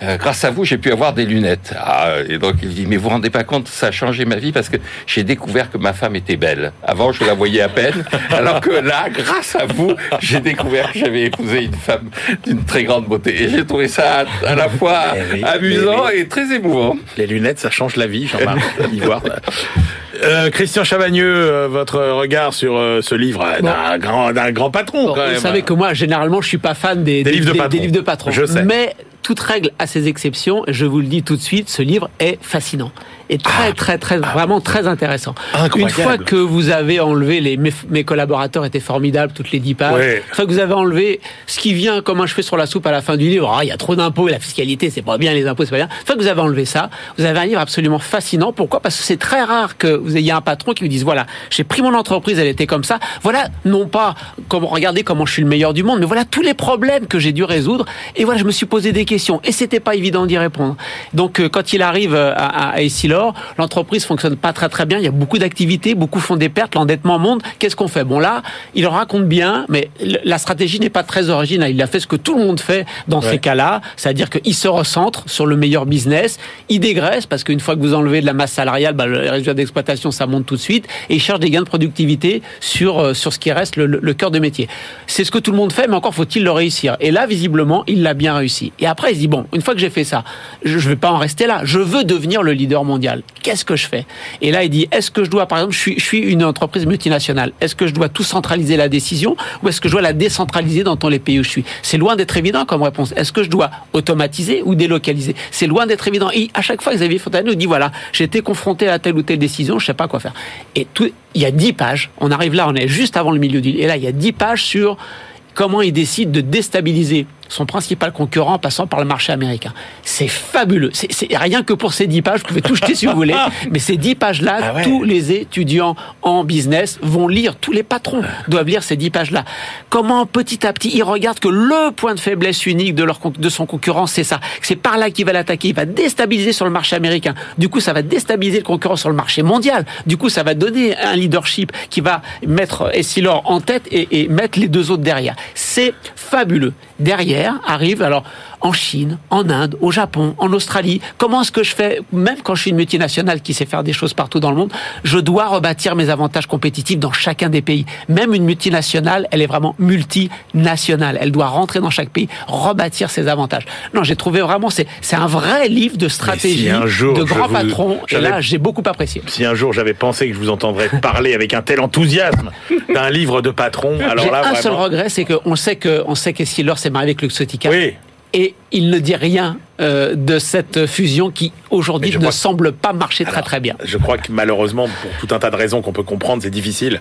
Speaker 6: grâce à vous j'ai pu avoir des lunettes. Ah, et donc il dit mais vous vous rendez pas compte ça a changé ma vie parce que j'ai découvert que ma femme était belle. Avant je la voyais à peine, alors que là grâce à vous j'ai découvert que j'avais épousé une femme d'une très grande beauté et j'ai trouvé ça à la fois
Speaker 1: Eh oui,
Speaker 6: amusant
Speaker 1: eh oui.
Speaker 6: et très émouvant.
Speaker 1: Les lunettes, ça change la vie, Jean-Marc. Ivoire. Euh, Christian Chavagneux, euh, votre regard sur euh, ce livre euh, d'un grand, patron,
Speaker 5: Bon,
Speaker 1: quand même.
Speaker 5: vous savez que moi, généralement, je suis pas fan des,
Speaker 1: Des livres de
Speaker 5: des,
Speaker 1: patron.
Speaker 5: livres de patron.
Speaker 1: Je sais.
Speaker 5: Mais toute règle a ses exceptions. Je vous le dis tout de suite, ce livre est fascinant. Est très, ah. très, très, vraiment très intéressant.
Speaker 1: Incroyable.
Speaker 5: Une fois que vous avez enlevé les, mes, collaborateurs étaient formidables, toutes les dix pages. Une fois que vous avez enlevé ce qui vient comme un cheveu sur la soupe à la fin du livre, ah, il y a trop d'impôts la fiscalité, c'est pas bien, les impôts, c'est pas bien. Une fois que vous avez enlevé ça, vous avez un livre absolument fascinant. Pourquoi? Parce que c'est très rare que vous ayez un patron qui vous dise, voilà, j'ai pris mon entreprise, elle était comme ça. Voilà, non pas, comme, regardez comment je suis le meilleur du monde, mais voilà tous les problèmes que j'ai dû résoudre. Et voilà, je me suis posé des questions. Et c'était pas évident d'y répondre. Donc, euh, quand il arrive à, à Essilor, l'entreprise fonctionne pas très très bien. Il y a beaucoup d'activités, beaucoup font des pertes, l'endettement monte. Qu'est-ce qu'on fait? Bon là, il raconte bien, mais la stratégie n'est pas très originale. Il a fait ce que tout le monde fait dans ces cas-là, c'est-à-dire qu'il se recentre sur le meilleur business, il dégraisse parce qu'une fois que vous enlevez de la masse salariale, bah, le résultat d'exploitation ça monte tout de suite, et il cherche des gains de productivité sur euh, sur ce qui reste le, le cœur de métier. C'est ce que tout le monde fait, mais encore faut-il le réussir. Et là, visiblement, il l'a bien réussi. Et après, il se dit bon, une fois que j'ai fait ça, je ne vais pas en rester là. Je veux devenir le leader mondial. Qu'est-ce que je fais? Et là, il dit est-ce que je dois, par exemple, je suis, une entreprise multinationale. Est-ce que je dois tout centraliser la décision ou est-ce que je dois la décentraliser dans tous les pays où je suis? C'est loin d'être évident comme réponse. Est-ce que je dois automatiser ou délocaliser? C'est loin d'être évident. Et à chaque fois, Xavier Fontane nous dit voilà, j'ai été confronté à telle ou telle décision, je sais pas quoi faire. Et il y a dix pages. On arrive là, on est juste avant le milieu du. Et là, il y a dix pages sur comment il décide de déstabiliser son principal concurrent en passant par le marché américain. C'est fabuleux. C'est rien que pour ces dix pages, vous pouvez tout jeter si vous voulez, mais ces dix pages-là, ah tous les étudiants en business vont lire, tous les patrons doivent lire ces dix pages-là. Comment petit à petit, ils regardent que le point de faiblesse unique de, leur, de son concurrent, c'est ça. C'est par là qu'il va l'attaquer. Il va déstabiliser sur le marché américain. Du coup, ça va déstabiliser le concurrent sur le marché mondial. Du coup, ça va donner un leadership qui va mettre Essilor en tête et, et mettre les deux autres derrière. C'est fabuleux. Derrière arrive, alors en Chine, en Inde, au Japon, en Australie. Comment est-ce que je fais, même quand je suis une multinationale qui sait faire des choses partout dans le monde, je dois rebâtir mes avantages compétitifs dans chacun des pays. Même une multinationale, elle est vraiment multinationale. Elle doit rentrer dans chaque pays, rebâtir ses avantages. Non, j'ai trouvé vraiment, c'est, c'est un vrai livre de stratégie, de grands patrons. Et là, j'ai beaucoup apprécié.
Speaker 1: Si un jour j'avais pensé que je vous entendrais parler avec un tel enthousiasme d'un livre de patron, alors là,
Speaker 5: un seul regret, c'est qu'on sait que, on sait qu'Essilor s'est marié avec Luxotica.
Speaker 1: Oui
Speaker 5: et il ne dit rien euh, de cette fusion qui aujourd'hui ne semble pas marcher très très bien.
Speaker 1: Je crois que malheureusement, pour tout un tas de raisons qu'on peut comprendre, c'est difficile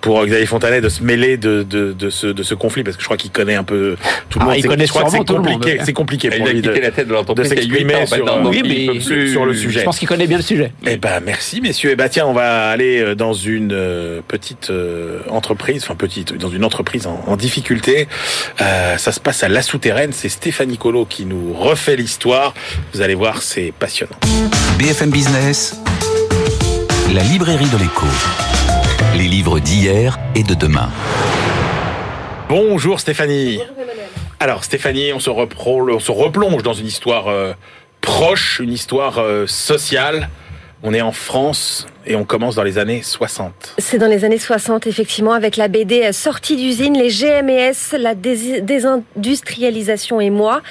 Speaker 1: pour Xavier Fontanet de se mêler de, de, de, ce, de ce conflit parce que je crois qu'il connaît un peu tout le
Speaker 5: ah,
Speaker 1: monde.
Speaker 5: Il connaît
Speaker 1: je crois
Speaker 5: que c'est
Speaker 1: compliqué, c'est compliqué pour lui de,
Speaker 6: la tête de,
Speaker 1: de s'exprimer sur,
Speaker 5: oui, sur, le sujet. Je pense qu'il connaît bien le sujet.
Speaker 1: Eh ben merci messieurs. Eh ben tiens, on va aller euh, dans une euh, petite entreprise, enfin petite, dans une entreprise en, en difficulté. Euh, ça se passe à La Souterraine. C'est Stéphanie Colo qui nous refait l'histoire. Vous allez voir, c'est passionnant.
Speaker 4: BFM Business, la librairie de l'écho. Les livres d'hier et de demain.
Speaker 1: Bonjour Stéphanie. Alors Stéphanie, on se, on se replonge dans une histoire euh, proche, une histoire euh, sociale. On est en France, et on commence dans les années 60.
Speaker 7: C'est dans les années 60, effectivement, avec la BD Sortie d'usine, les GMS, la désindustrialisation et moi.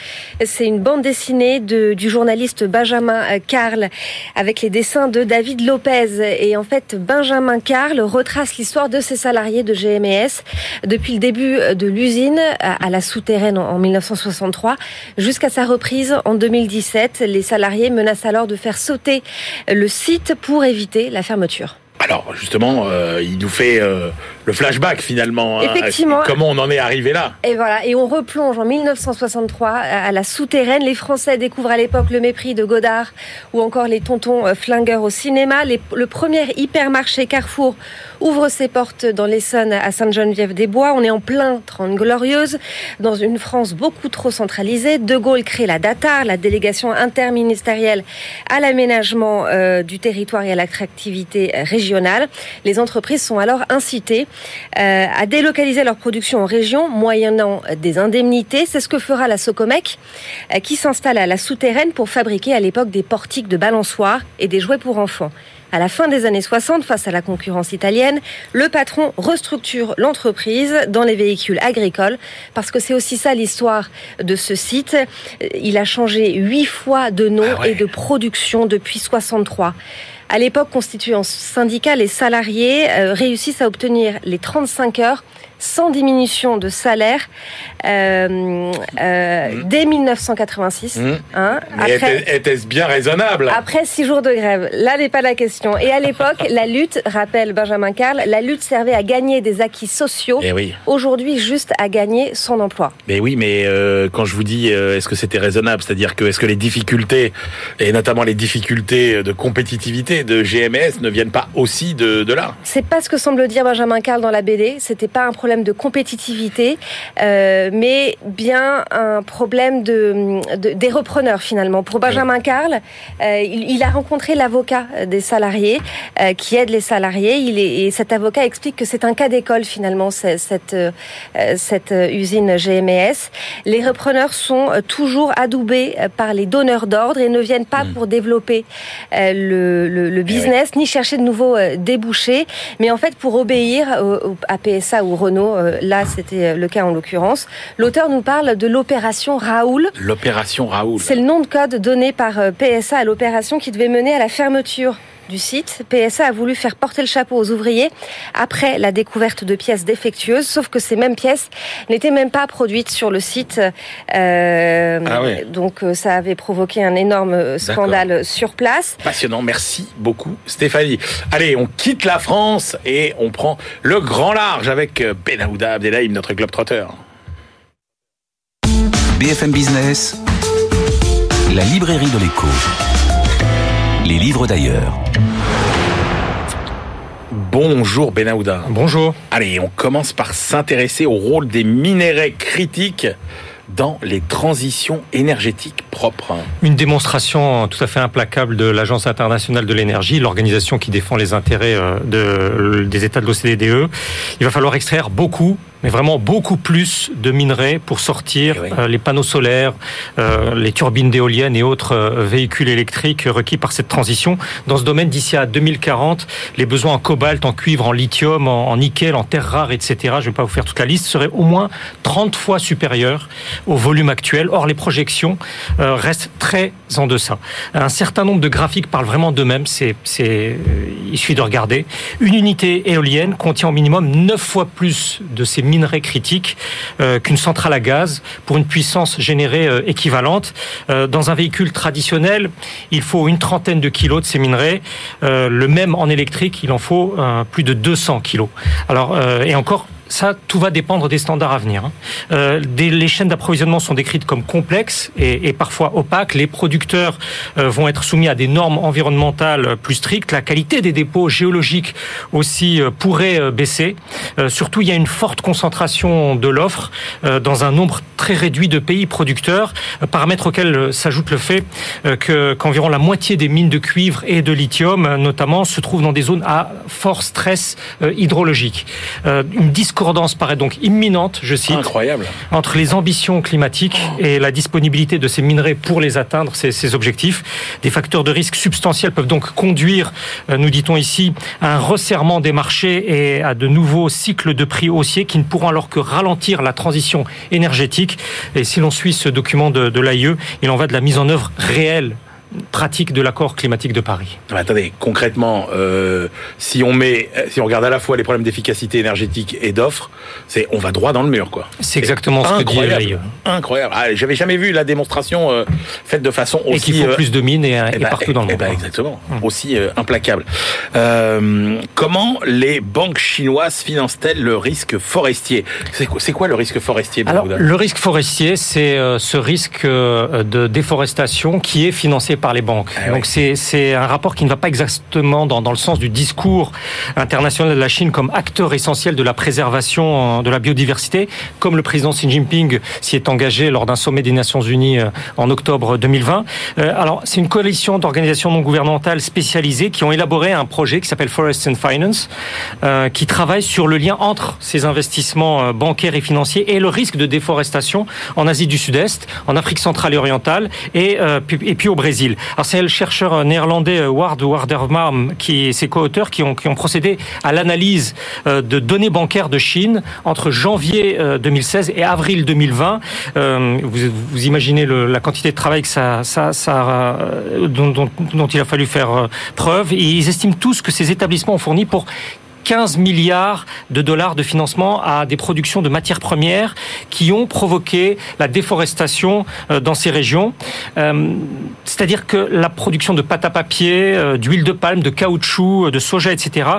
Speaker 7: C'est une bande dessinée de, du journaliste Benjamin Carl avec les dessins de David Lopez. Et en fait, Benjamin Carl retrace l'histoire de ses salariés de GMS depuis le début de l'usine à la souterraine en 1963 jusqu'à sa reprise en 2017. Les salariés menacent alors de faire sauter le site pour éviter la fermeture.
Speaker 1: Alors justement, euh, il nous fait euh, le flashback finalement.
Speaker 7: Hein. Effectivement.
Speaker 1: comment on en est arrivé là?
Speaker 7: Et voilà, et on replonge en 1963 à la souterraine. Les Français découvrent à l'époque le mépris de Godard ou encore les tontons euh, flingueurs au cinéma. le premier hypermarché Carrefour ouvre ses portes dans l'Essonne à Sainte-Geneviève-des-Bois. On est en plein 30 glorieuses, dans une France beaucoup trop centralisée. De Gaulle crée la DATAR, la délégation interministérielle à l'aménagement euh, du territoire et à l'attractivité régionale. Les entreprises sont alors incitées euh, à délocaliser leur production en région, moyennant des indemnités. C'est ce que fera la Socomec, euh, qui s'installe à la souterraine pour fabriquer à l'époque des portiques de balançoires et des jouets pour enfants. À la fin des années 60, face à la concurrence italienne, le patron restructure l'entreprise dans les véhicules agricoles, parce que c'est aussi ça l'histoire de ce site. Il a changé huit fois de nom ah et de production depuis 63. À l'époque, constitué en syndicat, les salariés euh, réussissent à obtenir les 35 heures sans diminution de salaire euh, euh, mmh. dès 1986. Mmh.
Speaker 1: Hein, était-ce bien raisonnable?
Speaker 7: Après six jours de grève, là n'est pas la question. Et à l'époque, la lutte, rappelle Benjamin Carl, la lutte servait à gagner des acquis sociaux.
Speaker 1: Eh oui.
Speaker 7: Aujourd'hui, juste à gagner son emploi.
Speaker 1: Mais oui, mais euh, quand je vous dis, est-ce que c'était raisonnable? C'est-à-dire que est-ce que les difficultés, et notamment les difficultés de compétitivité de GMS, ne viennent pas aussi de, de là?
Speaker 7: C'est pas ce que semble dire Benjamin Carl dans la BD. C'était pas un problème de compétitivité. Euh, mais bien un problème de, des repreneurs finalement. Pour Benjamin Carl, euh, il, a rencontré l'avocat des salariés euh, qui aide les salariés. Il est, et cet avocat explique que c'est un cas d'école finalement cette euh, cette usine GMS. Les repreneurs sont toujours adoubés par les donneurs d'ordre et ne viennent pas hmm. pour développer le, le, eh business ni chercher de nouveaux débouchés, mais en fait pour obéir à PSA ou Renault. Là, c'était le cas en l'occurrence. L'auteur nous parle de l'opération Raoul.
Speaker 1: L'opération Raoul.
Speaker 7: C'est le nom de code donné par euh, PSA à l'opération qui devait mener à la fermeture du site. PSA a voulu faire porter le chapeau aux ouvriers après la découverte de pièces défectueuses, sauf que ces mêmes pièces n'étaient même pas produites sur le site.
Speaker 1: Euh, ah
Speaker 7: donc euh, ça avait provoqué un énorme scandale sur place.
Speaker 1: Passionnant, merci beaucoup Stéphanie. Allez, on quitte la France et on prend le grand large avec Benahouda Abdelhaim, notre globe-trotteur.
Speaker 4: BFM Business, la librairie de l'écho. Les livres d'ailleurs.
Speaker 1: Bonjour Benahouda.
Speaker 8: Bonjour.
Speaker 1: Allez, on commence par s'intéresser au rôle des minéraux critiques dans les transitions énergétiques propres.
Speaker 8: Une démonstration tout à fait implacable de l'Agence internationale de l'énergie, l'organisation qui défend les intérêts euh, de, des États de l'OCDE. Il va falloir extraire beaucoup mais vraiment beaucoup plus de minerais pour sortir eh euh, les panneaux solaires, euh, les turbines d'éoliennes et autres euh, véhicules électriques requis par cette transition. Dans ce domaine, d'ici à 2040, les besoins en cobalt, en cuivre, en lithium, en, nickel, en terres rares, etc., je ne vais pas vous faire toute la liste, seraient au moins 30 fois supérieurs au volume actuel. Or, les projections restent très en deçà. Un certain nombre de graphiques parlent vraiment d'eux-mêmes, c'est, il suffit de regarder. Une unité éolienne contient au minimum 9 fois plus de ces minerais critiques euh, qu'une centrale à gaz pour une puissance générée euh, équivalente. Euh, dans un véhicule traditionnel, il faut une trentaine de kilos de ces minerais. le même en électrique, il en faut plus de 200 kilos. Alors, et encore, ça, tout va dépendre des standards à venir. Hein. Euh, les chaînes d'approvisionnement sont décrites comme complexes et, parfois opaques. Les producteurs euh, vont être soumis à des normes environnementales plus strictes. La qualité des dépôts géologiques aussi euh, pourrait baisser. surtout, il y a une forte concentration de l'offre dans un nombre très réduit de pays producteurs, paramètre auquel s'ajoute le fait que qu'environ la moitié des mines de cuivre et de lithium, notamment, se trouvent dans des zones à fort stress hydrologique. Discordance paraît donc imminente, je cite,
Speaker 1: Incroyable.
Speaker 8: entre les ambitions climatiques et la disponibilité de ces minerais pour les atteindre, ces, ces objectifs. Des facteurs de risque substantiels peuvent donc conduire, euh, nous dit-on ici, à un resserrement des marchés et à de nouveaux cycles de prix haussiers qui ne pourront alors que ralentir la transition énergétique. Et si l'on suit ce document de, de l'AIE, il en va de la mise en œuvre réelle pratique de l'accord climatique de Paris.
Speaker 1: attendez, concrètement, euh, si on met, si on regarde à la fois les problèmes d'efficacité énergétique et d'offre, c'est on va droit dans le mur, quoi.
Speaker 8: C'est exactement ce
Speaker 1: incroyable,
Speaker 8: que dit
Speaker 1: Incroyable. Ah, J'avais jamais vu la démonstration euh, faite de façon aussi. Et
Speaker 8: qu'il faut euh, plus de mines et, et, bah, partout dans le
Speaker 1: monde. Bah, exactement, hum. aussi implacable. comment les banques chinoises financent-elles le risque forestier? C'est quoi, quoi, le risque forestier
Speaker 8: Alors, le risque forestier, c'est ce risque de déforestation qui est financé par les banques. Ah Donc c'est un rapport qui ne va pas exactement dans, dans, le sens du discours international de la Chine comme acteur essentiel de la préservation euh, de la biodiversité, comme le président Xi Jinping s'y est engagé lors d'un sommet des Nations Unies euh, en octobre 2020. Euh, alors c'est une coalition d'organisations non gouvernementales spécialisées qui ont élaboré un projet qui s'appelle Forest and Finance, qui travaille sur le lien entre ces investissements bancaires et financiers et le risque de déforestation en Asie du Sud-Est, en Afrique centrale et orientale et, et puis au Brésil. Alors c'est le chercheur néerlandais euh, Ward Wardermarm qui ses co-auteurs qui ont, qui ont procédé à l'analyse euh, de données bancaires de Chine entre janvier 2016 euh, et avril 2020. Vous, imaginez la quantité de travail que ça, ça, dont, il a fallu faire preuve. Et ils estiment tous que ces établissements ont fourni pour 15 milliards de dollars de financement à des productions de matières premières qui ont provoqué la déforestation euh, dans ces régions. Euh, c'est-à-dire que la production de pâte à papier, euh, d'huile de palme, de caoutchouc, de soja, etc.,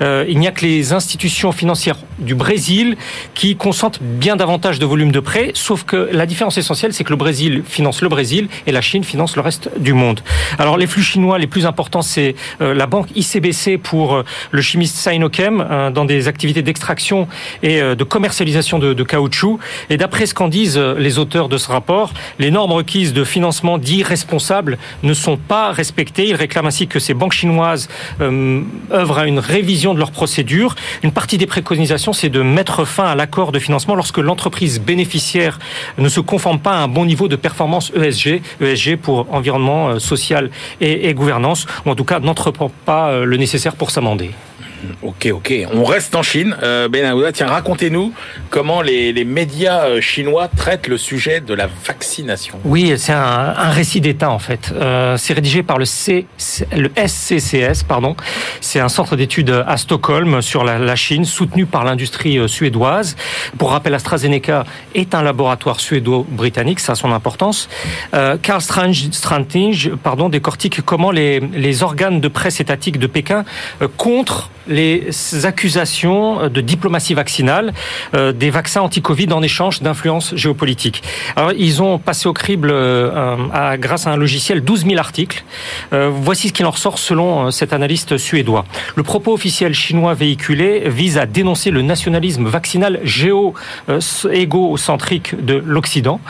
Speaker 8: il n'y a que les institutions financières du Brésil qui consentent bien davantage de volume de prêts, sauf que la différence essentielle, c'est que le Brésil finance le Brésil et la Chine finance le reste du monde. Alors les flux chinois les plus importants, c'est la banque ICBC pour le chimiste Sinochem dans des activités d'extraction et de commercialisation de, caoutchouc. Et d'après ce qu'en disent les auteurs de ce rapport, les normes requises de financement dits responsables ne sont pas respectées. Ils réclament ainsi que ces banques chinoises euh, œuvrent à une révision de leurs procédures. Une partie des préconisations, c'est de mettre fin à l'accord de financement lorsque l'entreprise bénéficiaire ne se conforme pas à un bon niveau de performance ESG, ESG pour environnement euh, social et, et gouvernance, ou en tout cas n'entreprend pas euh, le nécessaire pour s'amender.
Speaker 1: Ok, ok. On reste en Chine. Euh, ben tiens, racontez-nous comment les, les, médias euh, chinois traitent le sujet de la vaccination.
Speaker 8: Oui, c'est un, récit d'État en fait. Euh, c'est rédigé par le, C, le SCCS, pardon. C'est un centre d'études à Stockholm sur la, Chine, soutenu par l'industrie euh, suédoise. Pour rappel, AstraZeneca est un laboratoire suédo-britannique, ça a son importance. Karl Strange, pardon, décortique comment les, les organes de presse étatique de Pékin contre les accusations de diplomatie vaccinale euh, des vaccins anti-Covid en échange d'influence géopolitique. Alors, ils ont passé au crible, euh, grâce à un logiciel, 12 000 articles. Euh, voici ce qu'il en ressort selon cet analyste suédois. Le propos officiel chinois véhiculé vise à dénoncer le nationalisme vaccinal géo-égocentrique de l'Occident.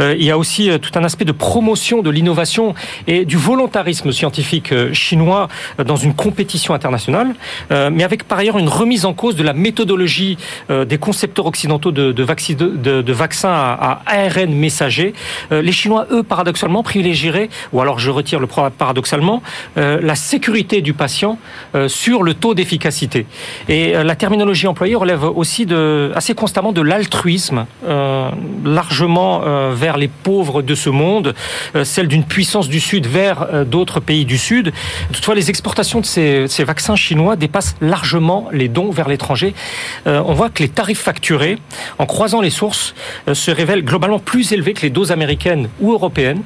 Speaker 8: il y a aussi tout un aspect de promotion de l'innovation et du volontarisme scientifique chinois dans une compétition internationale. Mais avec par ailleurs une remise en cause de la méthodologie euh, des concepteurs occidentaux de, vaccins à, ARN messager. Euh, les Chinois, eux, paradoxalement, privilégieraient, ou alors je retire le paradoxalement, la sécurité du patient sur le taux d'efficacité. Et la terminologie employée relève aussi de, assez constamment de l'altruisme, largement vers les pauvres de ce monde, celle d'une puissance du Sud vers d'autres pays du Sud. Toutefois, les exportations de ces vaccins chinois dépassent largement les dons vers l'étranger. Euh, on voit que les tarifs facturés, en croisant les sources, euh, se révèlent globalement plus élevés que les doses américaines ou européennes,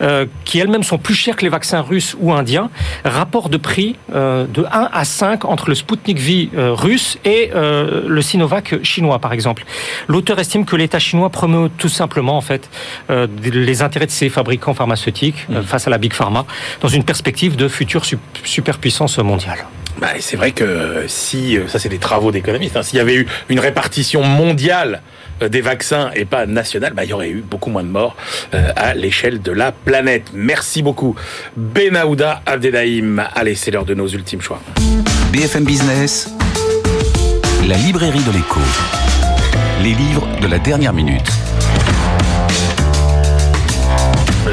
Speaker 8: euh, qui elles-mêmes sont plus chères que les vaccins russes ou indiens. Rapport de prix de 1 à 5 entre le Sputnik V russe et le Sinovac chinois, par exemple. L'auteur estime que l'État chinois promeut tout simplement en fait les intérêts de ses fabricants pharmaceutiques mmh. face à la big pharma dans une perspective de future superpuissance mondiale.
Speaker 1: Bah, c'est vrai que si, euh, ça c'est des travaux d'économistes, hein, s'il y avait eu une répartition mondiale euh, des vaccins et pas nationale, bah, il y aurait eu beaucoup moins de morts euh, à l'échelle de la planète. Merci beaucoup. Benahouda Abdelhaim. Allez, c'est l'heure de nos ultimes choix.
Speaker 4: BFM Business, la librairie de l'écho. Les livres de la dernière minute.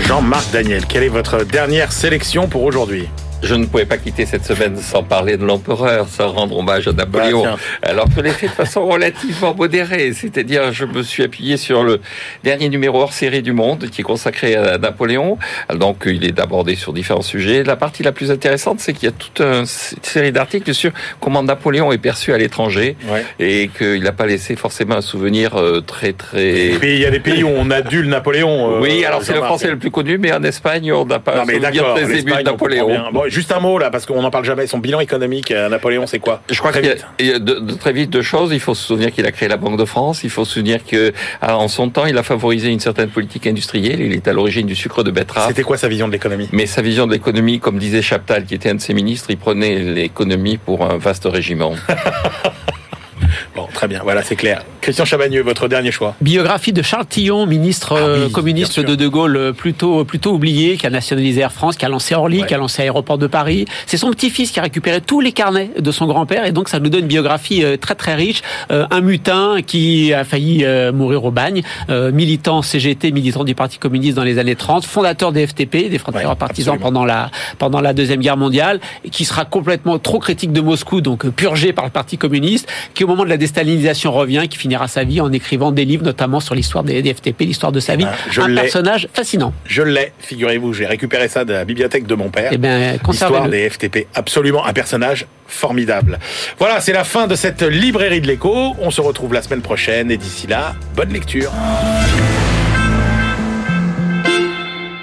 Speaker 1: Jean-Marc Daniel, quelle est votre dernière sélection pour aujourd'hui?
Speaker 6: Je ne pouvais pas quitter cette semaine sans parler de l'empereur, sans rendre hommage à Napoléon. Bah, Alors je l'ai fait de façon relativement modérée, c'est-à-dire je me suis appuyé sur le dernier numéro hors série du Monde qui est consacré à Napoléon. Donc il est abordé sur différents sujets. La partie la plus intéressante, c'est qu'il y a toute une série d'articles sur comment Napoléon est perçu à l'étranger et qu'il n'a pas laissé forcément un souvenir euh, très très.
Speaker 1: Il y a des pays où on adule Napoléon.
Speaker 6: Euh, oui, alors c'est le français le plus connu, mais en Espagne on n'a pas un souvenir très ému de Napoléon.
Speaker 1: Juste un mot là, parce qu'on n'en parle jamais. Son bilan économique, euh, Napoléon, c'est quoi?
Speaker 6: Je crois qu'il y a, de, très vite deux choses. Il faut se souvenir qu'il a créé la Banque de France. Il faut se souvenir que, ah, en son temps, il a favorisé une certaine politique industrielle. Il est à l'origine du sucre de betterave.
Speaker 1: C'était quoi sa vision de l'économie?
Speaker 6: Mais sa vision de l'économie, comme disait Chaptal, qui était un de ses ministres, il prenait l'économie pour un vaste régiment.
Speaker 1: Bon, très bien, voilà, c'est clair. Christian Chabagneux, votre dernier choix.
Speaker 5: Biographie de Charles Tillon, ministre ah euh, communiste de De Gaulle, euh, plutôt plutôt oublié, qui a nationalisé Air France, qui a lancé Orly, qui a lancé Aéroport de Paris. C'est son petit-fils qui a récupéré tous les carnets de son grand-père, et donc ça nous donne une biographie euh, très très riche. un mutin qui a failli mourir au bagne, militant CGT, militant du Parti communiste dans les années 30, fondateur des FTP, des Français partisans pendant la pendant la deuxième guerre mondiale, qui sera complètement trop critique de Moscou, donc purgé par le Parti communiste, qui au moment de la déstalinisation revient, qui finira sa vie en écrivant des livres, notamment sur l'histoire des, FTP, l'histoire de sa vie. Ah, un personnage fascinant.
Speaker 1: Je l'ai, figurez-vous, j'ai récupéré ça de la bibliothèque de mon père.
Speaker 5: Eh
Speaker 1: L'histoire des FTP, absolument un personnage formidable. Voilà, c'est la fin de cette librairie de l'écho. On se retrouve la semaine prochaine et d'ici là, bonne lecture.